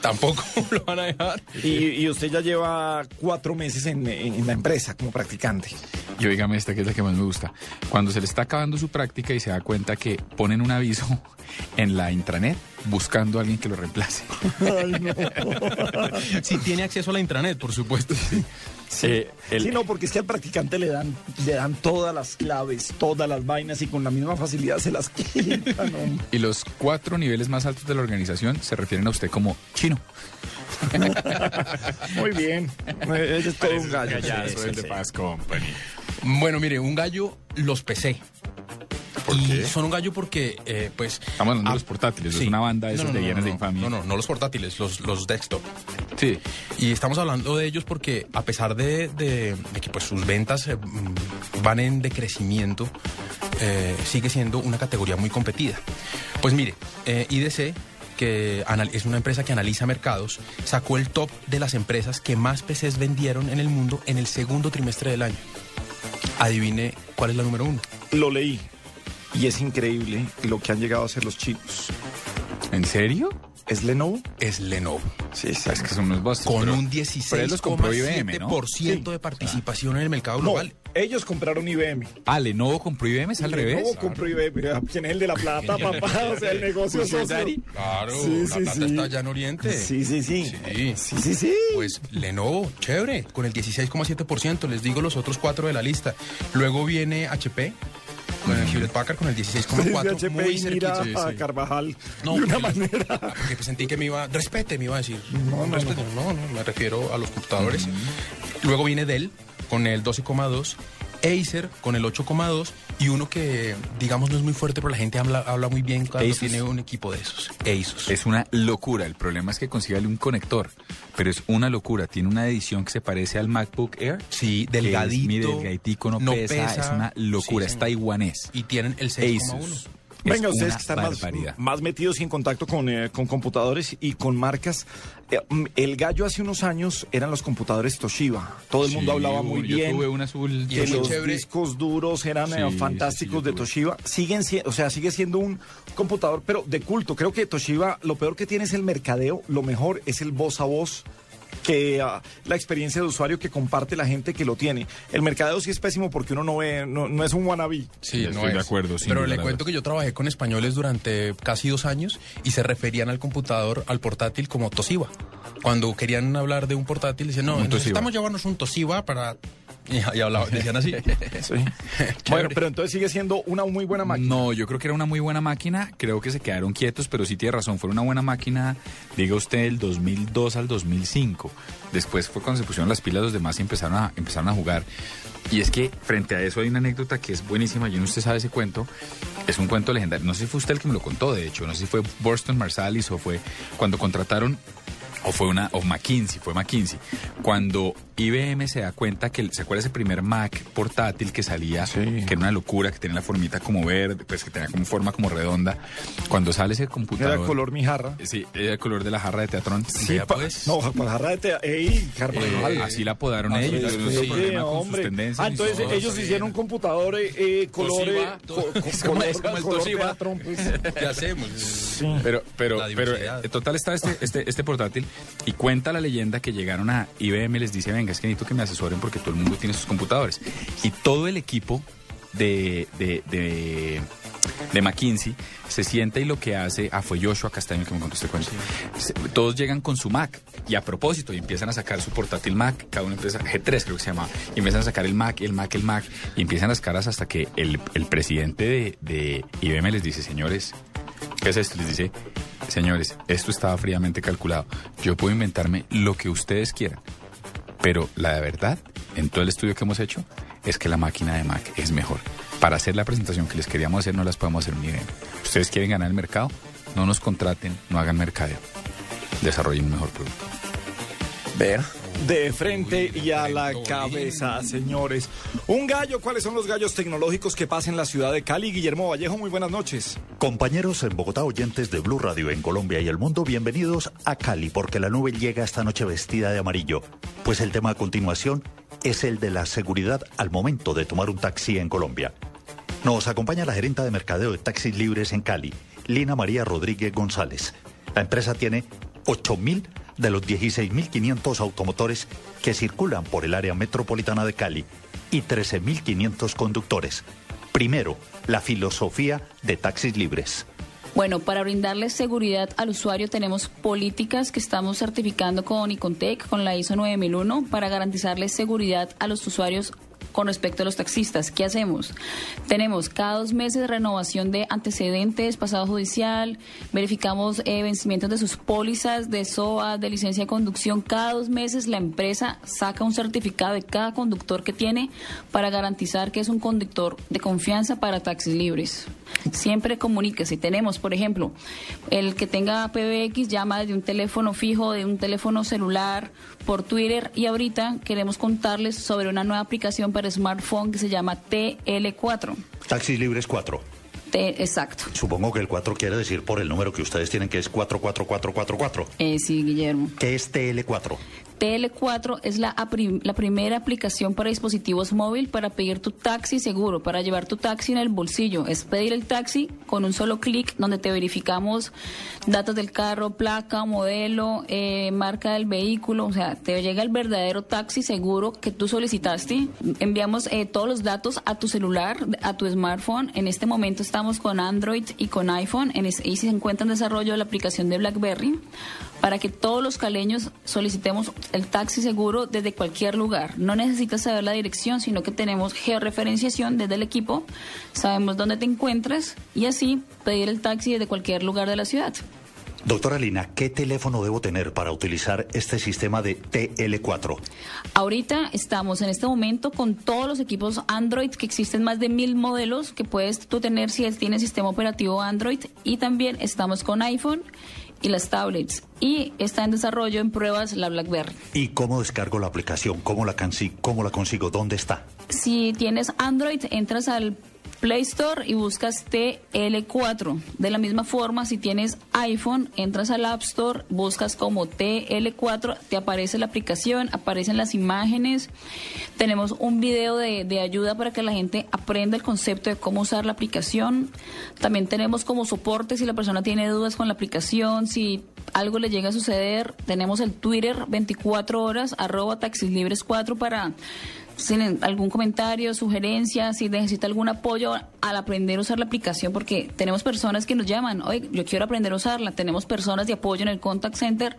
Tampoco lo van a dejar. Y, y usted ya lleva cuatro meses en, en- en la empresa como practicante. Y oígame esta que es la que más me gusta. Cuando se le está acabando su práctica y se da cuenta que ponen un aviso en la intranet buscando a alguien que lo reemplace. Si tiene acceso a la intranet, por supuesto. Eh, el- Sí, no, porque es que al practicante le dan, le dan todas las claves, todas las vainas y con la misma facilidad se las quitan. Y los cuatro niveles más altos de la organización se refieren a usted como chino. Muy bien. Ese es todo un gallo. el de Fast Company. Bueno, mire, un gallo los pesé. Y son un gallo porque, eh, pues... Estamos hablando de los portátiles, es una banda de esos de hienas de infamia. No, no, no los portátiles, los, los desktop. Sí. Y estamos hablando de ellos porque a pesar de, de- de que pues sus ventas eh, mm, van en decrecimiento, eh, sigue siendo una categoría muy competida. Pues mire, eh, IDC, que es una empresa que analiza mercados, sacó el top de las empresas que más PCs vendieron en el mundo en el segundo trimestre del año. Adivine cuál es la número uno. Lo leí. Y es increíble lo que han llegado a hacer los chinos. ¿En serio? ¿Es Lenovo? Es Lenovo. Sí, sí. Es que son unos bastos. Con un pero él los compró IBM, ¿no? 16,7% de participación en el mercado No, global. ellos compraron IBM. Ah, Lenovo compró IBM, es al revés. Lenovo compró IBM. ¿Quién es el de la plata, papá? O sea, el negocio Pues, socio. Daddy. Claro, Sí, la sí, plata sí. está allá en Oriente. Sí, sí, sí. Sí. Sí, sí, sí. Pues Lenovo, chévere, con el 16,7%, les digo los otros cuatro de la lista. Luego viene HP, con el Hewlett Packard con el 16,4%, HP muy mira cerquita. a Carvajal No, de una manera. Porque sentí que me iba, respete, me iba a decir. No, no, no, no, me refiero a los computadores. Luego viene Dell con el 12,2, Acer con el 8,2 y uno que, digamos, no es muy fuerte, pero la gente habla, habla muy bien cuando Asus. tiene un equipo de esos. Asus. Es una locura. El problema es que consígale un conector. Pero es una locura. Tiene una edición que se parece al MacBook Air. Sí, que es, delgadito. mire, no, no pesa, pesa. Es una locura. Sí, es taiwanés. Y tienen el 6,1. Venga, Es ustedes que están más, metidos y en contacto con, eh, con computadores y con marcas. eh, mm, el gallo hace unos años eran los computadores Toshiba. Todo el mundo hablaba muy yo bien. tuve un azul que los chévere. discos duros eran eh, Sí, fantásticos sí, de. Toshiba. Siguen siendo, o sea, sigue siendo un computador, pero de culto. Creo que Toshiba, lo peor que tiene es el mercadeo, lo mejor es el voz a voz que ah, la experiencia de usuario que comparte la gente que lo tiene. El mercadeo sí es pésimo porque uno no ve, no, no es un wannabe. Sí, Estoy no de es. acuerdo, sin Pero le cuento que yo trabajé con españoles durante casi dos años y se referían al computador, al portátil, como Toshiba. Cuando querían hablar de un portátil, decían, no, necesitamos llevarnos un Toshiba para... Y, y hablaban, decían así. Sí. bueno, pero entonces sigue siendo una muy buena máquina. No, yo creo que era una muy buena máquina. Creo que se quedaron quietos, pero sí tiene razón. Fue una buena máquina, diga usted, del 2002 al 2005. Después fue cuando se pusieron las pilas los demás y empezaron a, empezaron a jugar. Y es que frente a eso hay una anécdota que es buenísima. Yo no sé si usted sabe ese cuento. Es un cuento legendario. No sé si fue usted el que me lo contó, de hecho. No sé si fue Borston Marsalis o fue cuando contrataron o fue una, o McKinsey, fue McKinsey. Cuando IBM se da cuenta que, ¿se acuerda ese primer Mac portátil que salía? Que era una locura, que tenía la formita como verde, pues que tenía como forma como redonda. Cuando sale ese computador. Era color mi jarra. Sí, era el color de la jarra de teatrón. Sí, pa- pues. No, pues jarra de tea. ¡Ey, Carvajal! Eh, así la apodaron Ah, ellos. sí, no sí, problema con sus hombre. tendencias Ah, entonces todo. ellos hicieron un computador eh, eh, color, eh, el teatrón, pues. ¿Qué hacemos? Pero, pero, pero, diversidad. eh, total está este, este, este portátil y cuenta la leyenda que llegaron a IBM y les dice, venga, es que necesito que me asesoren porque todo el mundo tiene sus computadores. Y todo el equipo de, de, de, McKinsey, se sienta y lo que hace, ah, fue Joshua Castaño que me contó este cuento. Todos llegan con su Mac y a propósito y empiezan a sacar su portátil Mac, cada una empresa, G3 creo que se llama, y empiezan a sacar el Mac, el Mac, el Mac, y empiezan las caras hasta que el, el presidente de, de IBM les dice, señores, ¿qué es esto? Les dice, señores, esto estaba fríamente calculado. Yo puedo inventarme lo que ustedes quieran, pero la de verdad, en todo el estudio que hemos hecho, es que la máquina de Mac es mejor. Para hacer la presentación que les queríamos hacer, no las podemos hacer en IBM. Ustedes quieren ganar el mercado, no nos contraten, no hagan mercadeo. Desarrollen un mejor producto. Ver. De frente y a la cabeza, señores. Un gallo, ¿cuáles son los gallos tecnológicos que pasan en la ciudad de Cali? Guillermo Vallejo, muy buenas noches. Compañeros en Bogotá, oyentes de Blue Radio en Colombia y el mundo, bienvenidos a Cali, porque la nube llega esta noche vestida de amarillo. Pues el tema a continuación es el de la seguridad al momento de tomar un taxi en Colombia. Nos acompaña la gerenta de mercadeo de taxis libres en Cali, Lina María Rodríguez González. La empresa tiene 8.000 de los 16.500 automotores que circulan por el área metropolitana de Cali y 13.500 conductores. Primero, la filosofía de taxis libres. Bueno, para brindarles seguridad al usuario tenemos políticas que estamos certificando con Icontec, con la ISO 9001, para garantizarles seguridad a los usuarios con respecto a los taxistas. ¿Qué hacemos? Tenemos cada dos meses renovación de antecedentes, pasado judicial, verificamos eh, vencimientos de sus pólizas de SOA, de licencia de conducción. Cada dos meses la empresa saca un certificado de cada conductor que tiene para garantizar que es un conductor de confianza para taxis libres. Siempre comunica. Si tenemos, por ejemplo, el que tenga PBX llama desde un teléfono fijo, de un teléfono celular, por Twitter y ahorita queremos contarles sobre una nueva aplicación para smartphone que se llama TL4. Taxis libres 4. T- exacto. Supongo que el 4 quiere decir por el número que ustedes tienen que es 44444. Eh, sí, Guillermo. ¿Qué es TL4? TL4 es la, la primera aplicación para dispositivos móvil para pedir tu taxi seguro, para llevar tu taxi en el bolsillo. Es pedir el taxi con un solo clic donde te verificamos datos del carro, placa, modelo, eh, marca del vehículo. O sea, te llega el verdadero taxi seguro que tú solicitaste. Enviamos eh, todos los datos a tu celular, a tu smartphone. En este momento estamos con Android y con iPhone. En es- y se encuentra en desarrollo la aplicación de BlackBerry para que todos los caleños solicitemos el taxi seguro desde cualquier lugar. No necesitas saber la dirección, sino que tenemos georreferenciación desde el equipo, sabemos dónde te encuentras y así pedir el taxi desde cualquier lugar de la ciudad. Doctora Lina, ¿qué teléfono debo tener para utilizar este sistema de TL4? Ahorita estamos en este momento con todos los equipos Android, que existen más de mil modelos que puedes tú tener si tienes sistema operativo Android y también estamos con iPhone y las tablets y está en desarrollo en pruebas la BlackBerry. ¿Y cómo descargo la aplicación? ¿Cómo la, cómo la consigo? ¿Dónde está? Si tienes Android, entras al Play Store y buscas TL4. De la misma forma, si tienes iPhone, entras al App Store, buscas como TL4, te aparece la aplicación, aparecen las imágenes. Tenemos un video de, de ayuda para que la gente aprenda el concepto de cómo usar la aplicación. También tenemos como soporte si la persona tiene dudas con la aplicación, si algo le llega a suceder, tenemos el Twitter 24 horas, arroba taxislibres 4 para tienen algún comentario, sugerencia, si necesita algún apoyo al aprender a usar la aplicación, porque tenemos personas que nos llaman, oye, yo quiero aprender a usarla, tenemos personas de apoyo en el contact center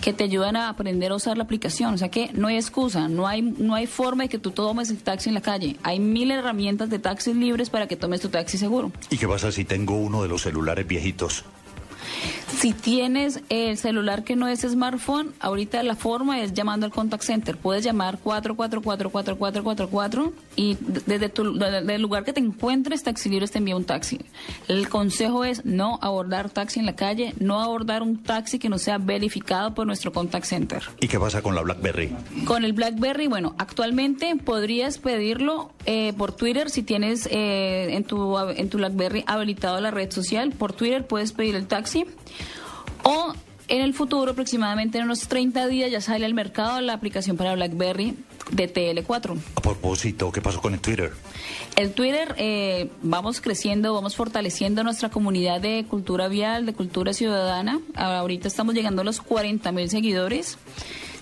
que te ayudan a aprender a usar la aplicación, o sea que no hay excusa, no hay, no hay forma de que tú tomes el taxi en la calle, hay mil herramientas de taxis libres para que tomes tu taxi seguro. ¿Y qué pasa si tengo uno de los celulares viejitos? Si tienes el celular que no es smartphone, ahorita la forma es llamando al contact center. Puedes llamar 444-4444 y desde tu, desde el lugar que te encuentres, Taxi Libres te envía un taxi. El consejo es no abordar taxi en la calle, no abordar un taxi que no sea verificado por nuestro contact center. ¿Y qué pasa con la BlackBerry? Con el BlackBerry, bueno, actualmente podrías pedirlo eh, por Twitter si tienes eh, en, tu, en tu BlackBerry habilitado la red social. Por Twitter puedes pedir el taxi. O en el futuro, aproximadamente en unos 30 días, ya sale al mercado la aplicación para BlackBerry de TL4. A propósito, ¿qué pasó con el Twitter? El Twitter, eh, vamos creciendo, vamos fortaleciendo nuestra comunidad de cultura vial, de cultura ciudadana. Ahorita estamos llegando a los 40 mil seguidores.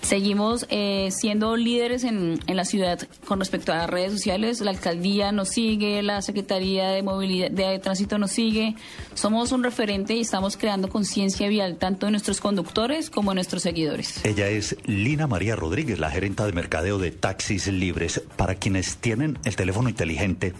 Seguimos eh, siendo líderes en, en la ciudad con respecto a las redes sociales. La alcaldía nos sigue, la Secretaría de Movilidad de Tránsito nos sigue. Somos un referente y estamos creando conciencia vial tanto en nuestros conductores como en nuestros seguidores. Ella es Lina María Rodríguez, la gerenta de mercadeo de Taxis Libres. Para quienes tienen el teléfono inteligente,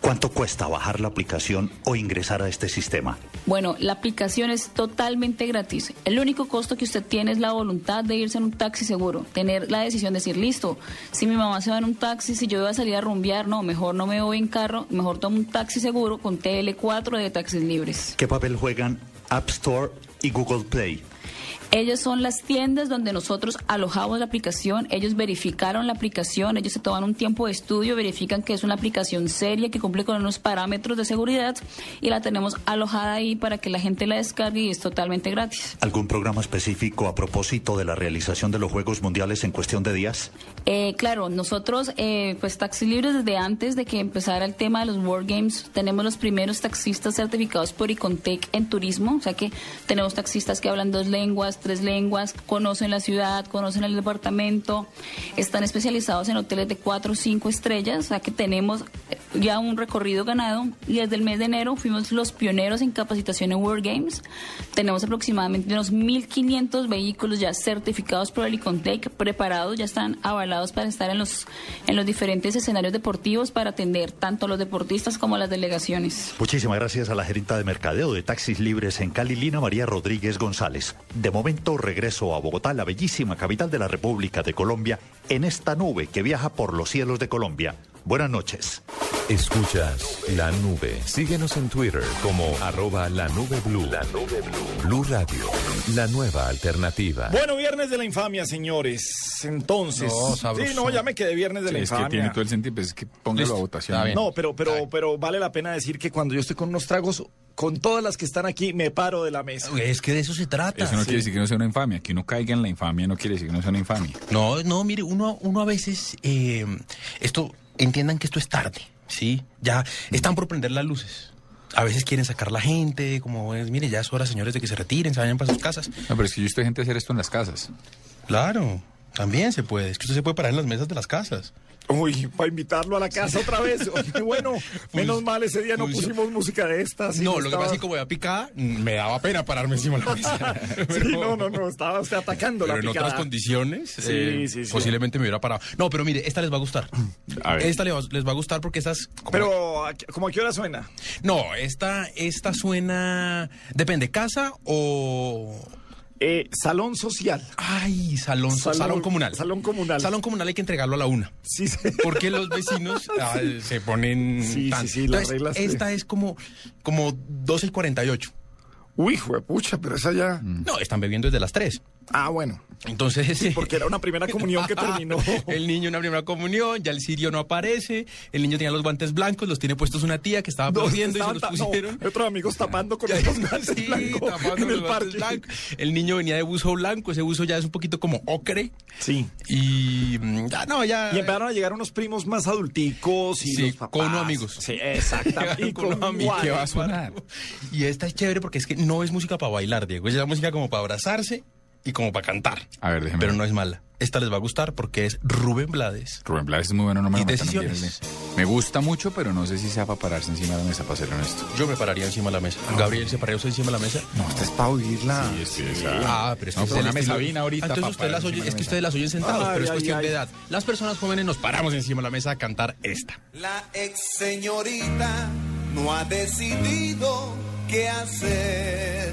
¿cuánto cuesta bajar la aplicación o ingresar a este sistema? Bueno, la aplicación es totalmente gratis. El único costo que usted tiene es la voluntad de irse en un taxi seguro, tener la decisión de decir, listo, si mi mamá se va en un taxi, si yo voy a salir a rumbear, no, mejor no me voy en carro, mejor tomo un taxi seguro con TL4 de taxis libres. ¿Qué papel juegan App Store y Google Play? Ellos son las tiendas donde nosotros alojamos la aplicación, ellos verificaron la aplicación, ellos se toman un tiempo de estudio, verifican que es una aplicación seria, que cumple con unos parámetros de seguridad y la tenemos alojada ahí para que la gente la descargue y es totalmente gratis. ¿Algún programa específico a propósito de la realización de los Juegos Mundiales en cuestión de días? Eh, claro, nosotros, eh, pues Taxi Libres, desde antes de que empezara el tema de los World Games, tenemos los primeros taxistas certificados por Icontec en turismo, o sea que tenemos taxistas que hablan dos lenguas, tres lenguas, conocen la ciudad, conocen el departamento, están especializados en hoteles de cuatro o cinco estrellas, o sea que tenemos ya un recorrido ganado y desde el mes de enero fuimos los pioneros en capacitación en World Games. Tenemos aproximadamente unos 1.500 vehículos ya certificados por el Icontec, preparados, ya están avalados para estar en los, en los diferentes escenarios deportivos para atender tanto a los deportistas como a las delegaciones. Muchísimas gracias a la gerenta de mercadeo de Taxis Libres en Cali, Lina María Rodríguez González. De momento regreso a Bogotá, la bellísima capital de la República de Colombia, en esta nube que viaja por los cielos de Colombia. Buenas noches. Escuchas la nube. Síguenos en Twitter como arroba la nube blue. La nube blue. Blue Radio, la nueva alternativa. Bueno, viernes de la infamia, señores. Entonces. No, sabroso. sí, no, ya me quedé viernes de Sí, la es que infamia. tiene todo el sentido, pues es que póngalo Listo. a votación. No, pero, pero, pero vale la pena decir que cuando yo estoy con unos tragos, con todas las que están aquí, me paro de la mesa. Es que de eso se trata. Eso no Sí. quiere decir que no sea una infamia. Que uno caiga en la infamia no quiere decir que no sea una infamia. No, no, mire, uno, uno a veces, eh, esto, entiendan que esto es tarde, ¿sí? Ya están por prender las luces. A veces quieren sacar la gente, como es, mire, ya es hora, señores, de que se retiren, se vayan para sus casas. No, pero es que yo estoy gente a hacer esto en las casas. Claro, también se puede. Es que usted se puede parar en las mesas de las casas. Uy, para invitarlo a la casa otra vez. Oye, bueno, menos mal ese día no pusimos música de estas. no, lo que pasa es que como voy a picar, me daba pena pararme encima de la mesa. Sí, no, no, no, estaba usted atacando Pero la en picada. otras condiciones, Sí, eh, sí, sí. posiblemente me hubiera parado. No, pero mire, esta les va a gustar. A ver. Esta le va- les va a gustar porque estas... como- Pero, ¿a qué- ¿cómo a qué hora suena? No, esta, esta suena... Depende, ¿casa o...? Eh, salón social. Ay, salón, Salón- salón, comunal. salón comunal. Salón comunal hay que entregarlo a la una. Sí, sí. Porque los vecinos ah, se ponen... Sí, sí, tan- sí, las Entonces, reglas de- esta es como, como 12 y 48. Uy, juepucha, pero esa ya. No, están bebiendo desde las 3. Ah, bueno. Entonces... Porque era una primera comunión que terminó. el niño una primera comunión, ya el sirio no aparece, el niño tenía los guantes blancos, los tiene puestos una tía que estaba No, aplaudiendo y se los no, pusieron. otros amigos tapando con los guantes Sí, blancos en el parque. blancos. El niño venía de buzo blanco, ese buzo ya es un poquito como ocre. Sí. Y mm, ya no, ya. Y empezaron a llegar unos primos más adulticos y Sí, los papás. con amigos. Sí, exactamente. Y Con amigos. ¿Qué va a sonar? Y esta es chévere porque es que no es música para bailar, Diego. Es la música como para abrazarse y como para cantar. A ver, déjeme. Pero no es mala. Esta les va a gustar porque es Rubén Blades. Rubén Blades es muy bueno, no me Y lo decisiones. Me gusta mucho, pero no sé si sea para pararse encima de la mesa, para ser honesto. Yo me pararía encima de la mesa. Gabriel se pararía usted encima de la mesa. No, esta es para oírla. Sí, sí, sí. Ah, pero es que No, usted mesa vina ahorita, Entonces usted las oye, es que mesa. ustedes las oyen sentados, Ay, pero es ay, cuestión ay. de edad. Las personas jóvenes nos paramos encima de la mesa a cantar esta. La ex señorita no ha decidido qué hacer.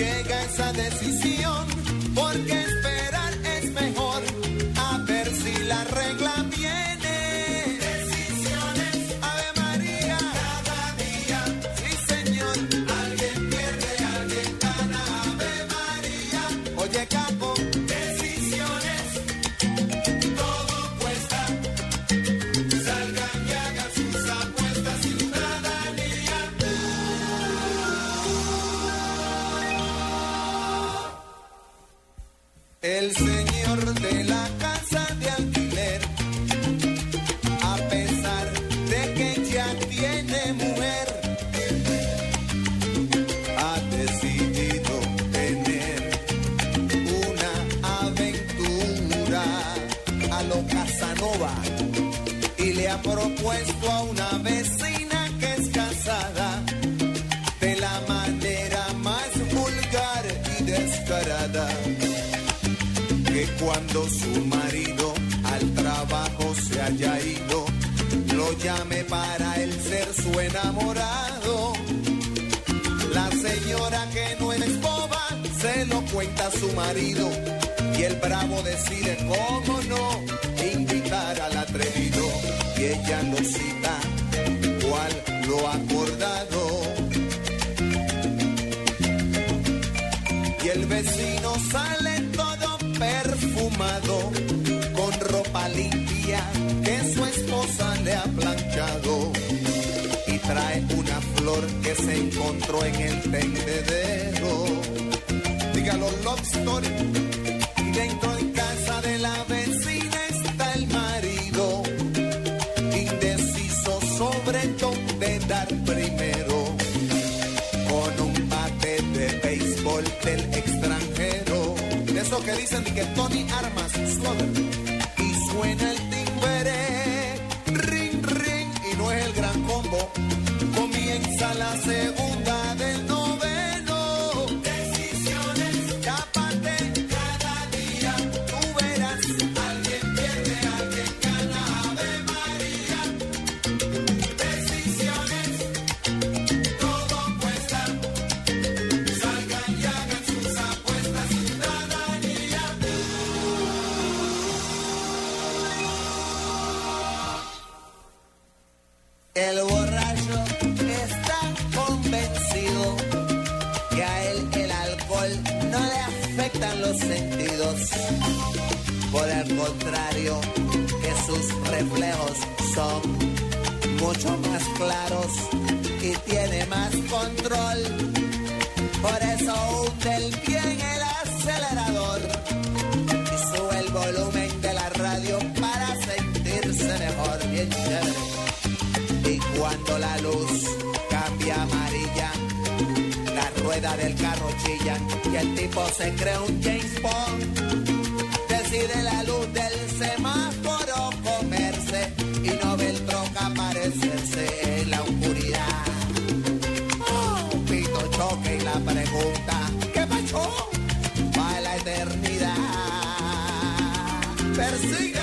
llega esa decisión, porque cuando su marido al trabajo se haya ido, lo llame para él ser su enamorado. La señora que no es boba se lo cuenta a su marido y el bravo decide cómo no invitar al atrevido y ella lo cita cual lo ha acordado. Y el vecino sale con ropa limpia que su esposa le ha planchado. Y trae una flor que se encontró en el tendedero. Dígalo, love. Y dentro en casa de la vecina está el marido, indeciso sobre dónde dar primero con un bate de béisbol del extranjero. De eso que dicen que Tony. Y suena el timbre, ring, ring, y no es el gran combo. Comienza la segunda mucho más claros y tiene más control. Por eso hunde el bien el acelerador y sube el volumen de la radio para sentirse mejor, bien chévere. Y cuando la luz cambia amarilla, la rueda del carro chilla y el tipo se cree un James Bond. Decide la luz del semáforo sing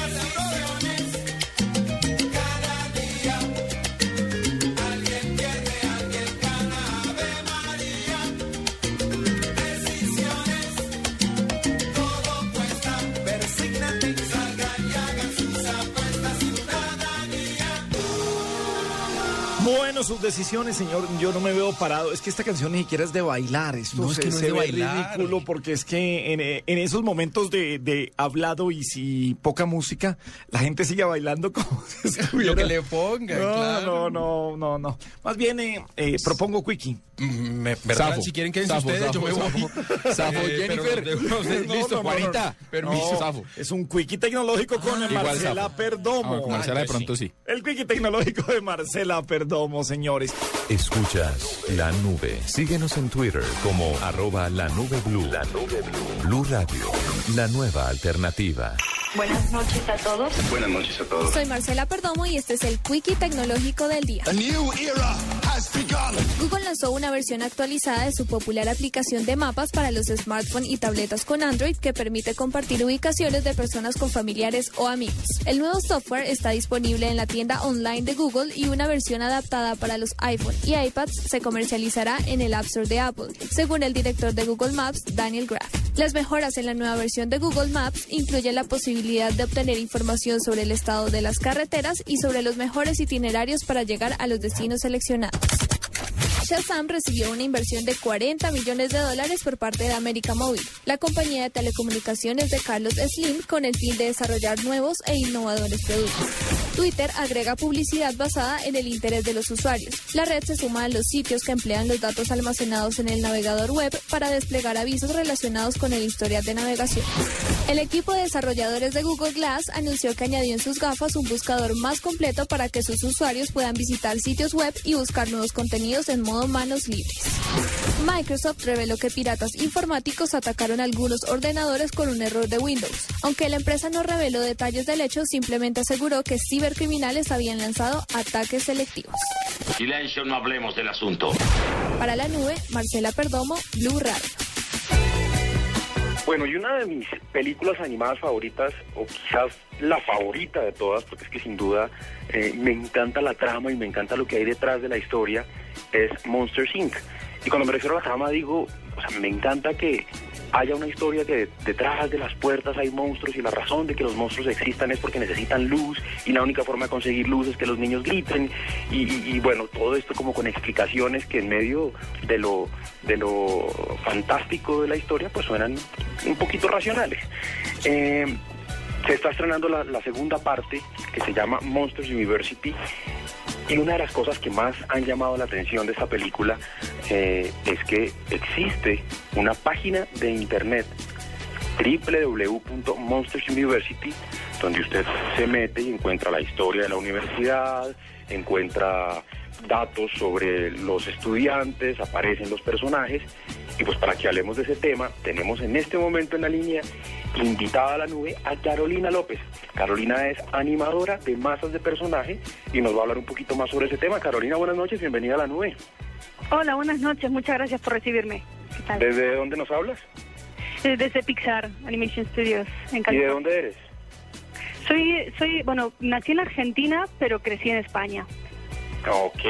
sus decisiones, señor, yo no me veo parado. Es que esta canción ni siquiera es de bailar. Esto No, es se, que no es se de ve bailar. ridículo porque es que en, en esos momentos de, de hablado y si poca música, la gente sigue bailando como si estuviera... Lo que le pongan, no, claro. No, no, no, no. Más bien, eh, eh, propongo Quickie. Me, ¿verdad? Safo. Si quieren quédense Safo, ustedes, Safo, yo me voy. Safo. Eh, pero Jennifer. ustedes. No, Listo, no, no, Juanita. no. Permiso. Es un Quickie tecnológico con igual Marcela. Perdomo. Ah, con Marcela de pronto sí. El Quickie tecnológico de Marcela Perdomo, señores. Escuchas la nube. Síguenos en Twitter como arroba la nube blue. La nube blue. Blue Radio. La nueva alternativa. Buenas noches a todos. Buenas noches a todos. Soy Marcela Perdomo y este es el Quickie Tecnológico del Día. Google lanzó una versión actualizada de su popular aplicación de mapas para los smartphones y tabletas con Android que permite compartir ubicaciones de personas con familiares o amigos. El nuevo software está disponible en la tienda online de Google y una versión adaptada para los iPhone y iPads se comercializará en el App Store de Apple, según el director de Google Maps, Daniel Graff. Las mejoras en la nueva versión de Google Maps incluyen la posibilidad de obtener información sobre el estado de las carreteras y sobre los mejores itinerarios para llegar a los destinos seleccionados. Shazam recibió una inversión de 40 millones de dólares por parte de América Móvil, la compañía de telecomunicaciones de Carlos Slim, con el fin de desarrollar nuevos e innovadores productos. Twitter agrega publicidad basada en el interés de los usuarios. La red se suma a los sitios que emplean los datos almacenados en el navegador web para desplegar avisos relacionados con el historial de navegación. El equipo de desarrolladores de Google Glass anunció que añadió en sus gafas un buscador más completo para que sus usuarios puedan visitar sitios web y buscar nuevos contenidos en modo manos libres. Microsoft reveló que piratas informáticos atacaron algunos ordenadores con un error de Windows. Aunque la empresa no reveló detalles del hecho, simplemente aseguró que cibercriminales habían lanzado ataques selectivos. Silencio, no hablemos del asunto. Para la nube, Marcela Perdomo, Blue Radio. Bueno, y una de mis películas animadas favoritas, o quizás la favorita de todas, porque es que sin duda eh, me encanta la trama y me encanta lo que hay detrás de la historia, es Monsters Inc. Y cuando me refiero a la trama digo, o sea, me encanta que haya una historia que detrás de las puertas hay monstruos y la razón de que los monstruos existan es porque necesitan luz y la única forma de conseguir luz es que los niños griten y, bueno, todo esto como con explicaciones que en medio de lo, de lo fantástico de la historia pues suenan un poquito racionales. Eh, se está estrenando la, segunda parte que se llama Monsters University y una de las cosas que más han llamado la atención de esta película eh, es que existe una página de internet www.monstersuniversity donde usted se mete y encuentra la historia de la universidad, encuentra datos sobre los estudiantes, aparecen los personajes y pues para que hablemos de ese tema tenemos en este momento en la línea invitada a la nube a Carolina López. Carolina es animadora de masas de personajes y nos va a hablar un poquito más sobre ese tema. Carolina, buenas noches, bienvenida a la nube. Hola, buenas noches. Muchas gracias por recibirme. ¿Qué tal? ¿Desde dónde nos hablas? Eh, Desde Pixar Animation Studios, en ¿Y de California. dónde eres? Soy, soy, bueno, nací en Argentina, pero crecí en España. Ok.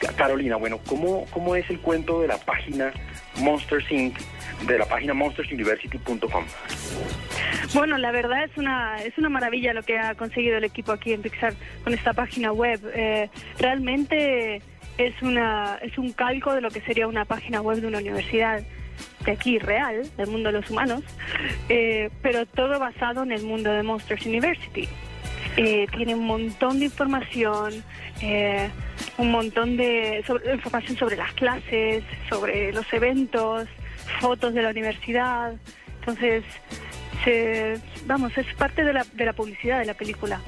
Ca- Carolina, bueno, ¿cómo, ¿cómo es el cuento de la página Monsters Inc., de la página monstersuniversity.com? Bueno, la verdad es una es una maravilla lo que ha conseguido el equipo aquí en Pixar con esta página web. Eh, realmente es una es un calco de lo que sería una página web de una universidad de aquí real, del mundo de los humanos, eh, pero todo basado en el mundo de Monsters University. Eh, tiene un montón de información, eh, un montón de información sobre las clases, sobre los eventos, fotos de la universidad. Entonces, se, vamos, es parte de la, de la publicidad de la película.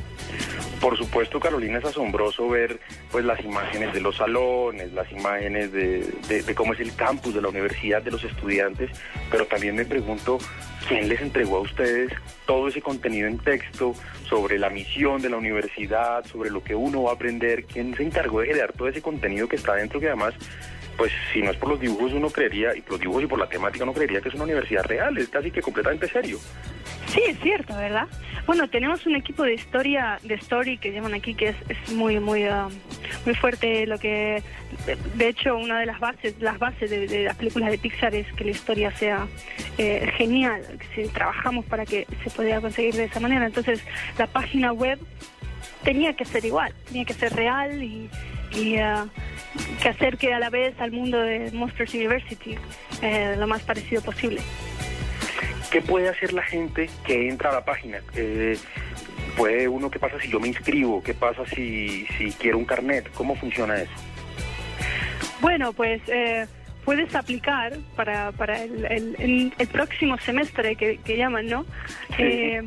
Por supuesto, Carolina, es asombroso ver pues las imágenes de los salones, las imágenes de, de- de cómo es el campus de la universidad, de los estudiantes, pero también me pregunto quién les entregó a ustedes todo ese contenido en texto sobre la misión de la universidad, sobre lo que uno va a aprender, quién se encargó de generar todo ese contenido que está dentro, que además, pues si no es por los dibujos uno creería, y por los dibujos y por la temática uno creería que es una universidad real, es casi que completamente serio. Sí, es cierto, ¿verdad? Bueno, tenemos un equipo de historia, de story que llaman aquí, que es, es muy, muy, ah, muy fuerte. Lo que, de, hecho, una de las bases, las bases de, las películas de Pixar es que la historia sea eh, genial. que Si trabajamos para que se pueda conseguir de esa manera, entonces la página web tenía que ser igual, tenía que ser real y, y ah, que acerque a la vez al mundo de Monsters University eh, lo más parecido posible. ¿Qué puede hacer la gente que entra a la página? Eh, ¿Puede uno, qué pasa si yo me inscribo? ¿Qué pasa si, si quiero un carnet? ¿Cómo funciona eso? Bueno, pues eh, puedes aplicar para, para el, el- próximo semestre que, que llaman, ¿no? Eh,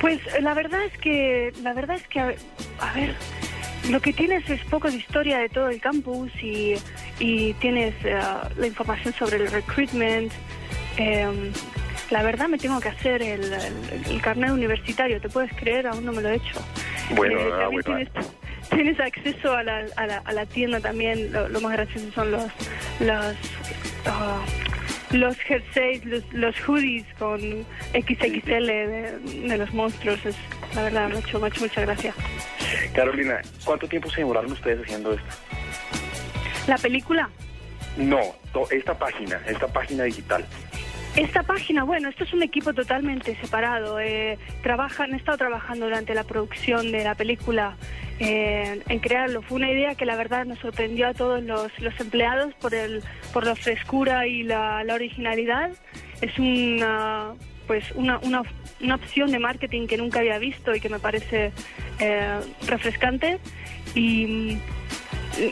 pues la verdad es que, la verdad es que, a ver, a ver, lo que tienes es poco de historia de todo el campus y, y tienes eh, la información sobre el recruitment. Eh, la verdad me tengo que hacer el, el- el carnet universitario, ¿te puedes creer? Aún no me lo he hecho. Bueno, Eh, ah, bueno. tienes, tienes acceso a la, a la, a la tienda también. Lo, lo más gracioso son los los ah, los jerseys, los, los hoodies con XXL de, de los monstruos. Es, la verdad, me ha hecho, me ha hecho mucha gracia. Carolina, ¿cuánto tiempo se demoraron ustedes haciendo esto? La película, No, esta página, esta página digital. Esta página, bueno, esto es un equipo totalmente separado. Eh, han estado trabajando durante la producción de la película eh, en crearlo. Fue una idea que la verdad nos sorprendió a todos los, los empleados por el, por la frescura y la, originalidad. Es una pues una, una, una opción de marketing que nunca había visto y que me parece eh, refrescante y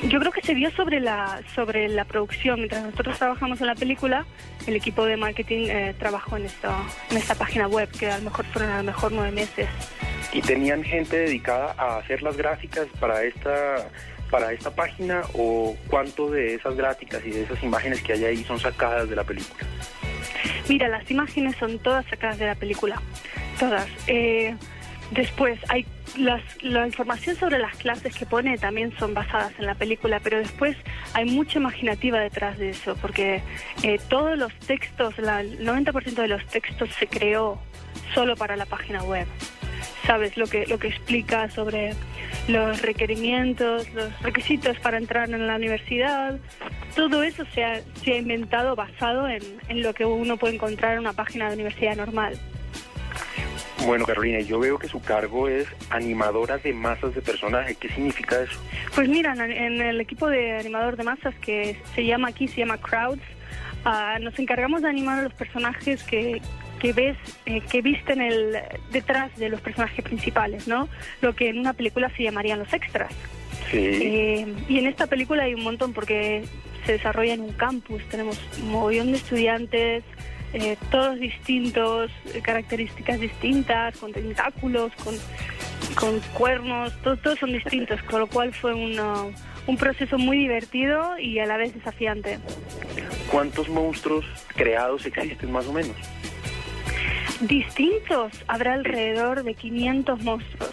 yo creo que se vio sobre la sobre la producción mientras nosotros trabajamos en la película el equipo de marketing eh, trabajó en esta en esta página web que a lo mejor fueron a lo mejor nueve meses ¿Y tenían gente dedicada a hacer las gráficas para esta para esta página o cuánto de esas gráficas y de esas imágenes que hay ahí son sacadas de la película? Mira, las imágenes son todas sacadas de la película, todas. Eh, después, hay las, la información sobre las clases que pone también son basadas en la película, pero después hay mucha imaginativa detrás de eso, porque eh, todos los textos, la- el 90% de los textos se creó solo para la página web. Sabes lo que lo que explica sobre los requerimientos, los requisitos para entrar en la universidad, todo eso se ha, se ha inventado basado en, en lo que uno puede encontrar en una página de universidad normal. Bueno, Carolina, yo veo que su cargo es animadora de masas de personajes. ¿Qué significa eso? Pues mira, en, el equipo de animador de masas que se llama aquí, se llama Crowds, ah, nos encargamos de animar a los personajes que, que ves, eh, que visten el, detrás de los personajes principales, ¿no? Lo que en una película se llamarían los extras. Eh, y en esta película hay un montón porque se desarrolla en un campus, tenemos un mogollón de estudiantes, eh, todos distintos, eh, características distintas, con tentáculos, con, con cuernos, to- todos son distintos, con lo cual fue una- un proceso muy divertido y a la vez desafiante. ¿Cuántos monstruos creados existen más o menos? Distintos, habrá alrededor de 500 monstruos.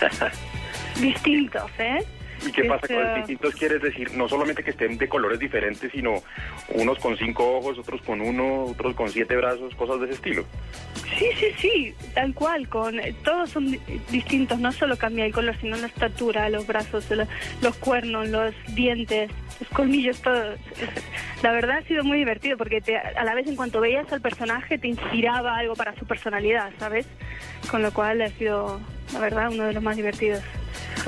Distintos, ¿eh? ¿Y qué pasa con eh, distintos? Quieres decir, no solamente que estén de colores diferentes, sino unos con cinco ojos, otros con uno, otros con siete brazos, cosas de ese estilo. Sí, sí, sí, tal cual, con todos son di- distintos, no solo cambia el color, sino la estatura, los brazos, lo- los cuernos, los dientes, los colmillos, todo. Es- La verdad ha sido muy divertido porque te- a la vez en cuanto veías al personaje te inspiraba algo para su personalidad, ¿sabes? Con lo cual ha sido, la verdad, uno de los más divertidos.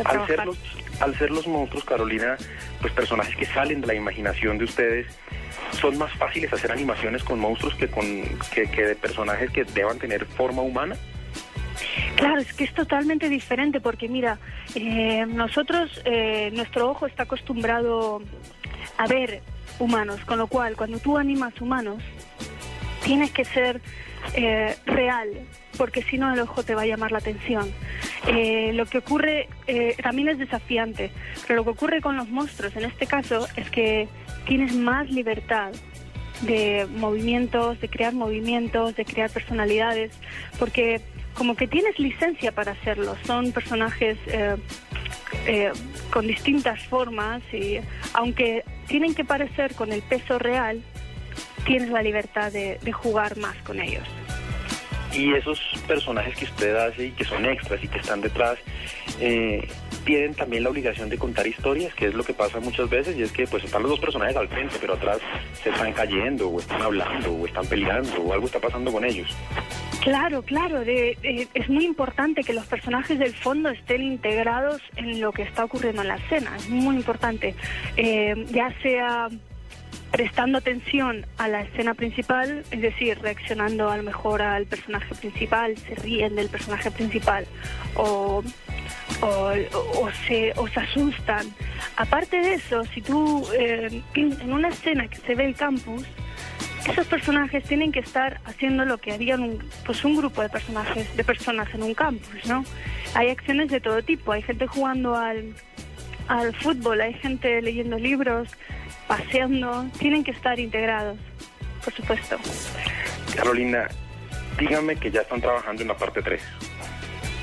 Al ser, los, al ser los monstruos, Carolina, pues personajes que salen de la imaginación de ustedes, ¿son más fáciles hacer animaciones con monstruos que, con, que, de personajes que deban tener forma humana? Claro, es que es totalmente diferente porque mira, eh, nosotros, eh, nuestro ojo está acostumbrado a ver humanos, con lo cual cuando tú animas humanos, tienes que ser eh, real, porque si no el ojo te va a llamar la atención. Eh, lo que ocurre eh, también es desafiante, pero lo que ocurre con los monstruos en este caso es que tienes más libertad de movimientos, de crear movimientos, de crear personalidades, porque como que tienes licencia para hacerlo. Son personajes con distintas formas y aunque tienen que parecer con el peso real, tienes la libertad de, de jugar más con ellos. Y esos personajes que usted hace y que son extras y que están detrás, eh, tienen también la obligación de contar historias, que es lo que pasa muchas veces, y es que pues están los dos personajes al frente, pero atrás se están cayendo, o están hablando, o están peleando, o algo está pasando con ellos. Claro, claro, de- de- es muy importante que los personajes del fondo estén integrados en lo que está ocurriendo en la escena, es muy importante, Eh, ya sea prestando atención a la escena principal, es decir, reaccionando a lo mejor al personaje principal, se ríen del personaje principal o, o, se asustan. Aparte de eso, si tú eh, en una escena que se ve el campus, esos personajes tienen que estar haciendo lo que harían un, pues un grupo de personajes, de personas en un campus, ¿no? Hay acciones de todo tipo, hay gente jugando al, al fútbol, hay gente leyendo libros, paseando, tienen que estar integrados, por supuesto. Carolina, dígame que ya están trabajando en la parte 3.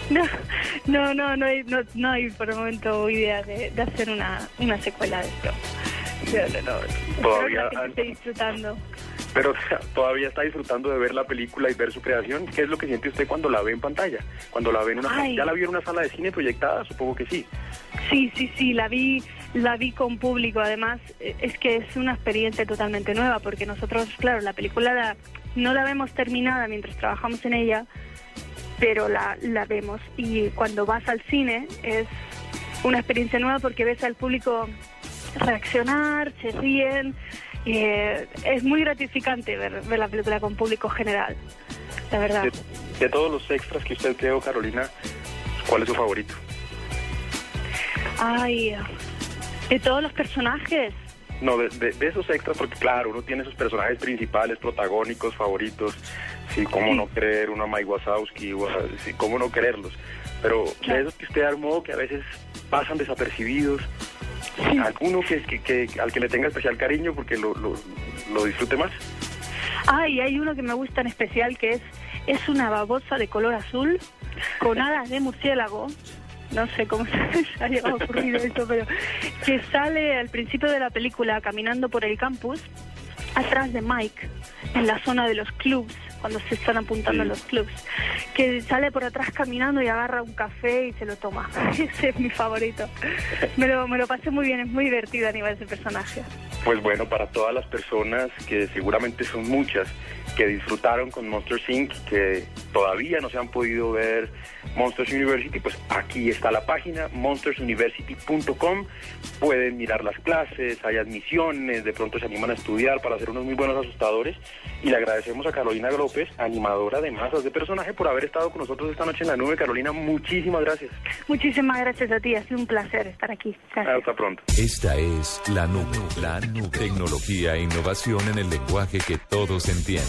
No, no, no, no hay, no, no hay por el momento idea de, de hacer una, una secuela de esto. No. Todavía- que disfrutando. Pero todavía está disfrutando de ver la película y ver su creación. ¿Qué es lo que siente usted cuando la ve en pantalla? Cuando la ve en una Ay. ¿Ya la vio en una sala de cine proyectada? Supongo que sí. Sí, sí, sí, la vi, la vi con público. Además, eh, es que es una experiencia totalmente nueva porque nosotros, claro, la película la- no la vemos terminada mientras trabajamos en ella, pero la, la vemos. Y cuando vas al cine es una experiencia nueva porque ves al público reaccionar, se ríen. eh, es muy gratificante ver, ver la película con público general, la verdad. De, de todos los extras que usted creó, Carolina, ¿Cuál es su favorito? Ay, de todos los personajes. No, de, de- de esos extras, porque claro, uno tiene sus personajes principales, protagónicos, favoritos. Sí, cómo no querer uno a Mike Wazowski, sí, cómo no quererlos. Pero de esos que usted armó, que a veces pasan desapercibidos, alguno que, que- que- al que le tenga especial cariño porque lo, lo, lo disfrute más. Ay, hay uno que me gusta en especial que es es una babosa de color azul con alas de murciélago. No sé cómo se ha llegado a ocurrir esto, pero que sale al principio de la película caminando por el campus atrás de Mike en la zona de los clubs cuando se están apuntando a los clubs que sale por atrás caminando y agarra un café y se lo toma ese es mi favorito me lo, me lo pasé muy bien es muy divertido a nivel ese personaje Pues bueno, para todas las personas que seguramente son muchas que disfrutaron con Monsters Inc., que todavía no se han podido ver Monsters University, pues aquí está la página, monstersuniversity.com. Pueden mirar las clases, hay admisiones, de pronto se animan a estudiar para ser unos muy buenos asustadores. Y le agradecemos a Carolina López, animadora de masas de personaje, por haber estado con nosotros esta noche en la nube. Carolina, muchísimas gracias. muchísimas gracias a ti ha sido un placer estar aquí Gracias. Hasta pronto. Esta es la nube. La nube. Tecnología e innovación en el lenguaje que todos entienden.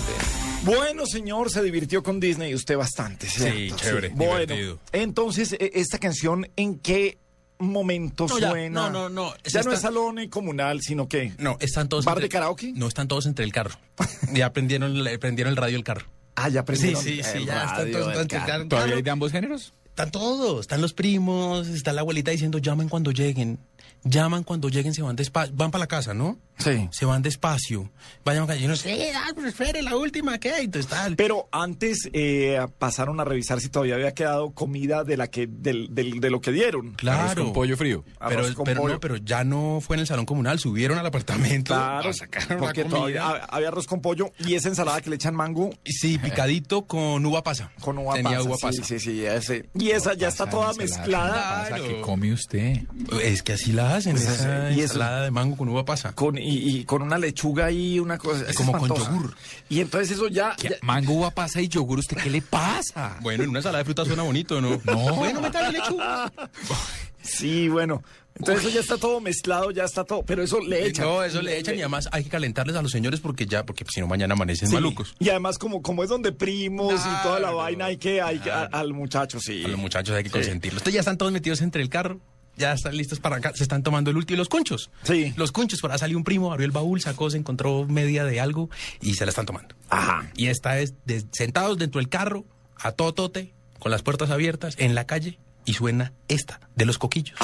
Bueno, señor, se divirtió con Disney usted bastante, ¿cierto? chévere, Bueno, divertido. entonces, e- ¿esta canción en qué momento No, ya, suena? no, no, no, Ya no es salón comunal, sino que... No, están todos. ¿Bar entre- de karaoke? No, están todos entre el carro. Ya prendieron, le- prendieron el radio del carro. Ah, ya Sí, prendieron sí, sí, el ya están todos entre el carro. ¿Todavía hay de ambos géneros? Están todos, están los primos, está la abuelita diciendo llaman cuando lleguen. Llaman cuando lleguen, se van despacio. Van para la casa, ¿no? Sí. Se van despacio. Vayan. Yo no sé, ah, pero espere, la última, ¿qué? Entonces tal. Pero antes eh, pasaron a revisar si todavía había quedado comida de la que del, del- de lo que dieron. Claro. Arroz con pollo frío. Pero, Arroz con pero pollo. no, pero ya no fue en el salón comunal, subieron al apartamento. Claro, a sacar una porque comida. todavía ha- había arroz con pollo y esa ensalada que le echan mango Sí, picadito con uva pasa. con uva Tenía pasa. uva sí, pasa. Sí, sí, ese. Y esa ya está toda mezclada. Pasa que come usted. Es que así la hacen, Pues esa y eso- ensalada de mango con uva pasa. Con, y, y con una lechuga y una cosa. es Como con yogur. Y entonces eso ya. ¿Qué? ya- Mango, uva pasa y yogur, ¿usted qué le pasa? Bueno, en una ensalada de fruta suena bonito, ¿no? No. Bueno, métale lechuga. sí, bueno. Entonces eso ya está todo mezclado, ya está todo. Pero eso le echan. No, eso le echan y además hay que calentarles a los señores porque ya, porque si no mañana amanecen Sí. malucos. Y además, como, como es donde primos y toda la vaina, hay que, hay que- a- al muchacho, sí. A los muchachos hay que consentirlos. Ustedes ya están todos metidos entre el carro. Ya están listos para acá. Se están tomando el último. Los conchos. Sí. Los conchos. Por ahí salió un primo, abrió el baúl, sacó, se encontró media de algo y se la están tomando. Ajá. Y esta es de- sentados dentro del carro, a todo tote, con las puertas abiertas, en la calle, y suena esta, de los coquillos.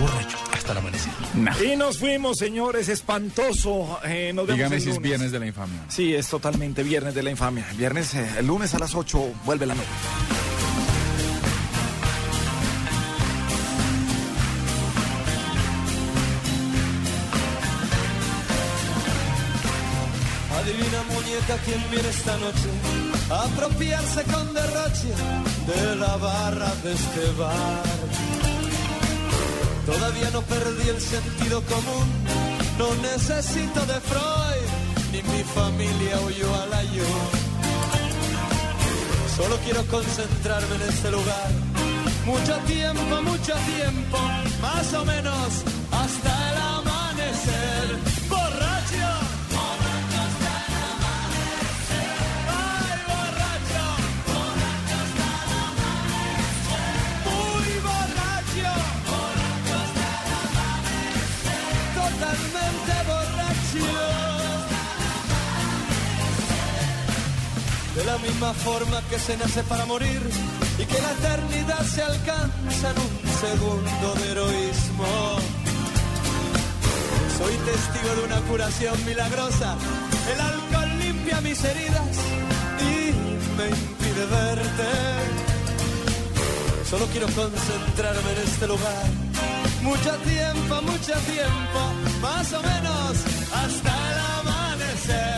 Borracho, hasta el amanecer. Y nos fuimos, señores, espantoso. Eh, nos vemos Dígame el si es viernes de la infamia. Sí, es totalmente viernes de la infamia. Viernes, eh, el lunes a las 8, vuelve la noche. Muñeca quién viene esta noche a apropiarse con derroche de la barra de este bar. Todavía no perdí el sentido común, no necesito de Freud, ni mi familia huyó a la yo. Solo quiero concentrarme en este lugar, mucho tiempo, mucho tiempo, más o menos hasta el amanecer. Misma forma que se nace para morir y que la eternidad se alcanza en un segundo de heroísmo. Soy testigo de una curación milagrosa. El alcohol limpia mis heridas y me impide verte. Solo quiero concentrarme en este lugar. Mucho tiempo, mucho tiempo, más o menos hasta el amanecer.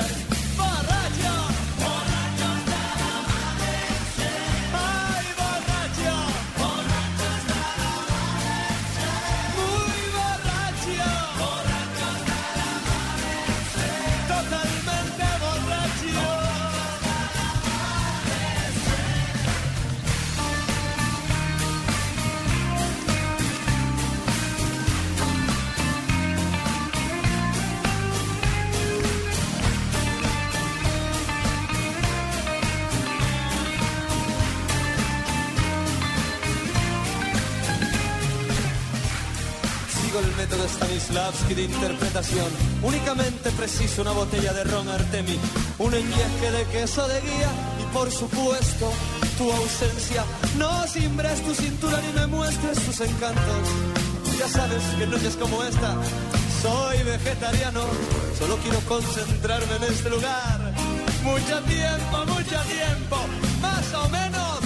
Stanislavski de interpretación. Únicamente preciso una botella de ron Artemi, un enyesque de queso de guía y por supuesto tu ausencia. No simbres tu cintura ni me muestres tus encantos. Ya sabes que noches como esta soy vegetariano, solo quiero concentrarme en este lugar. Mucho tiempo, mucho tiempo, más o menos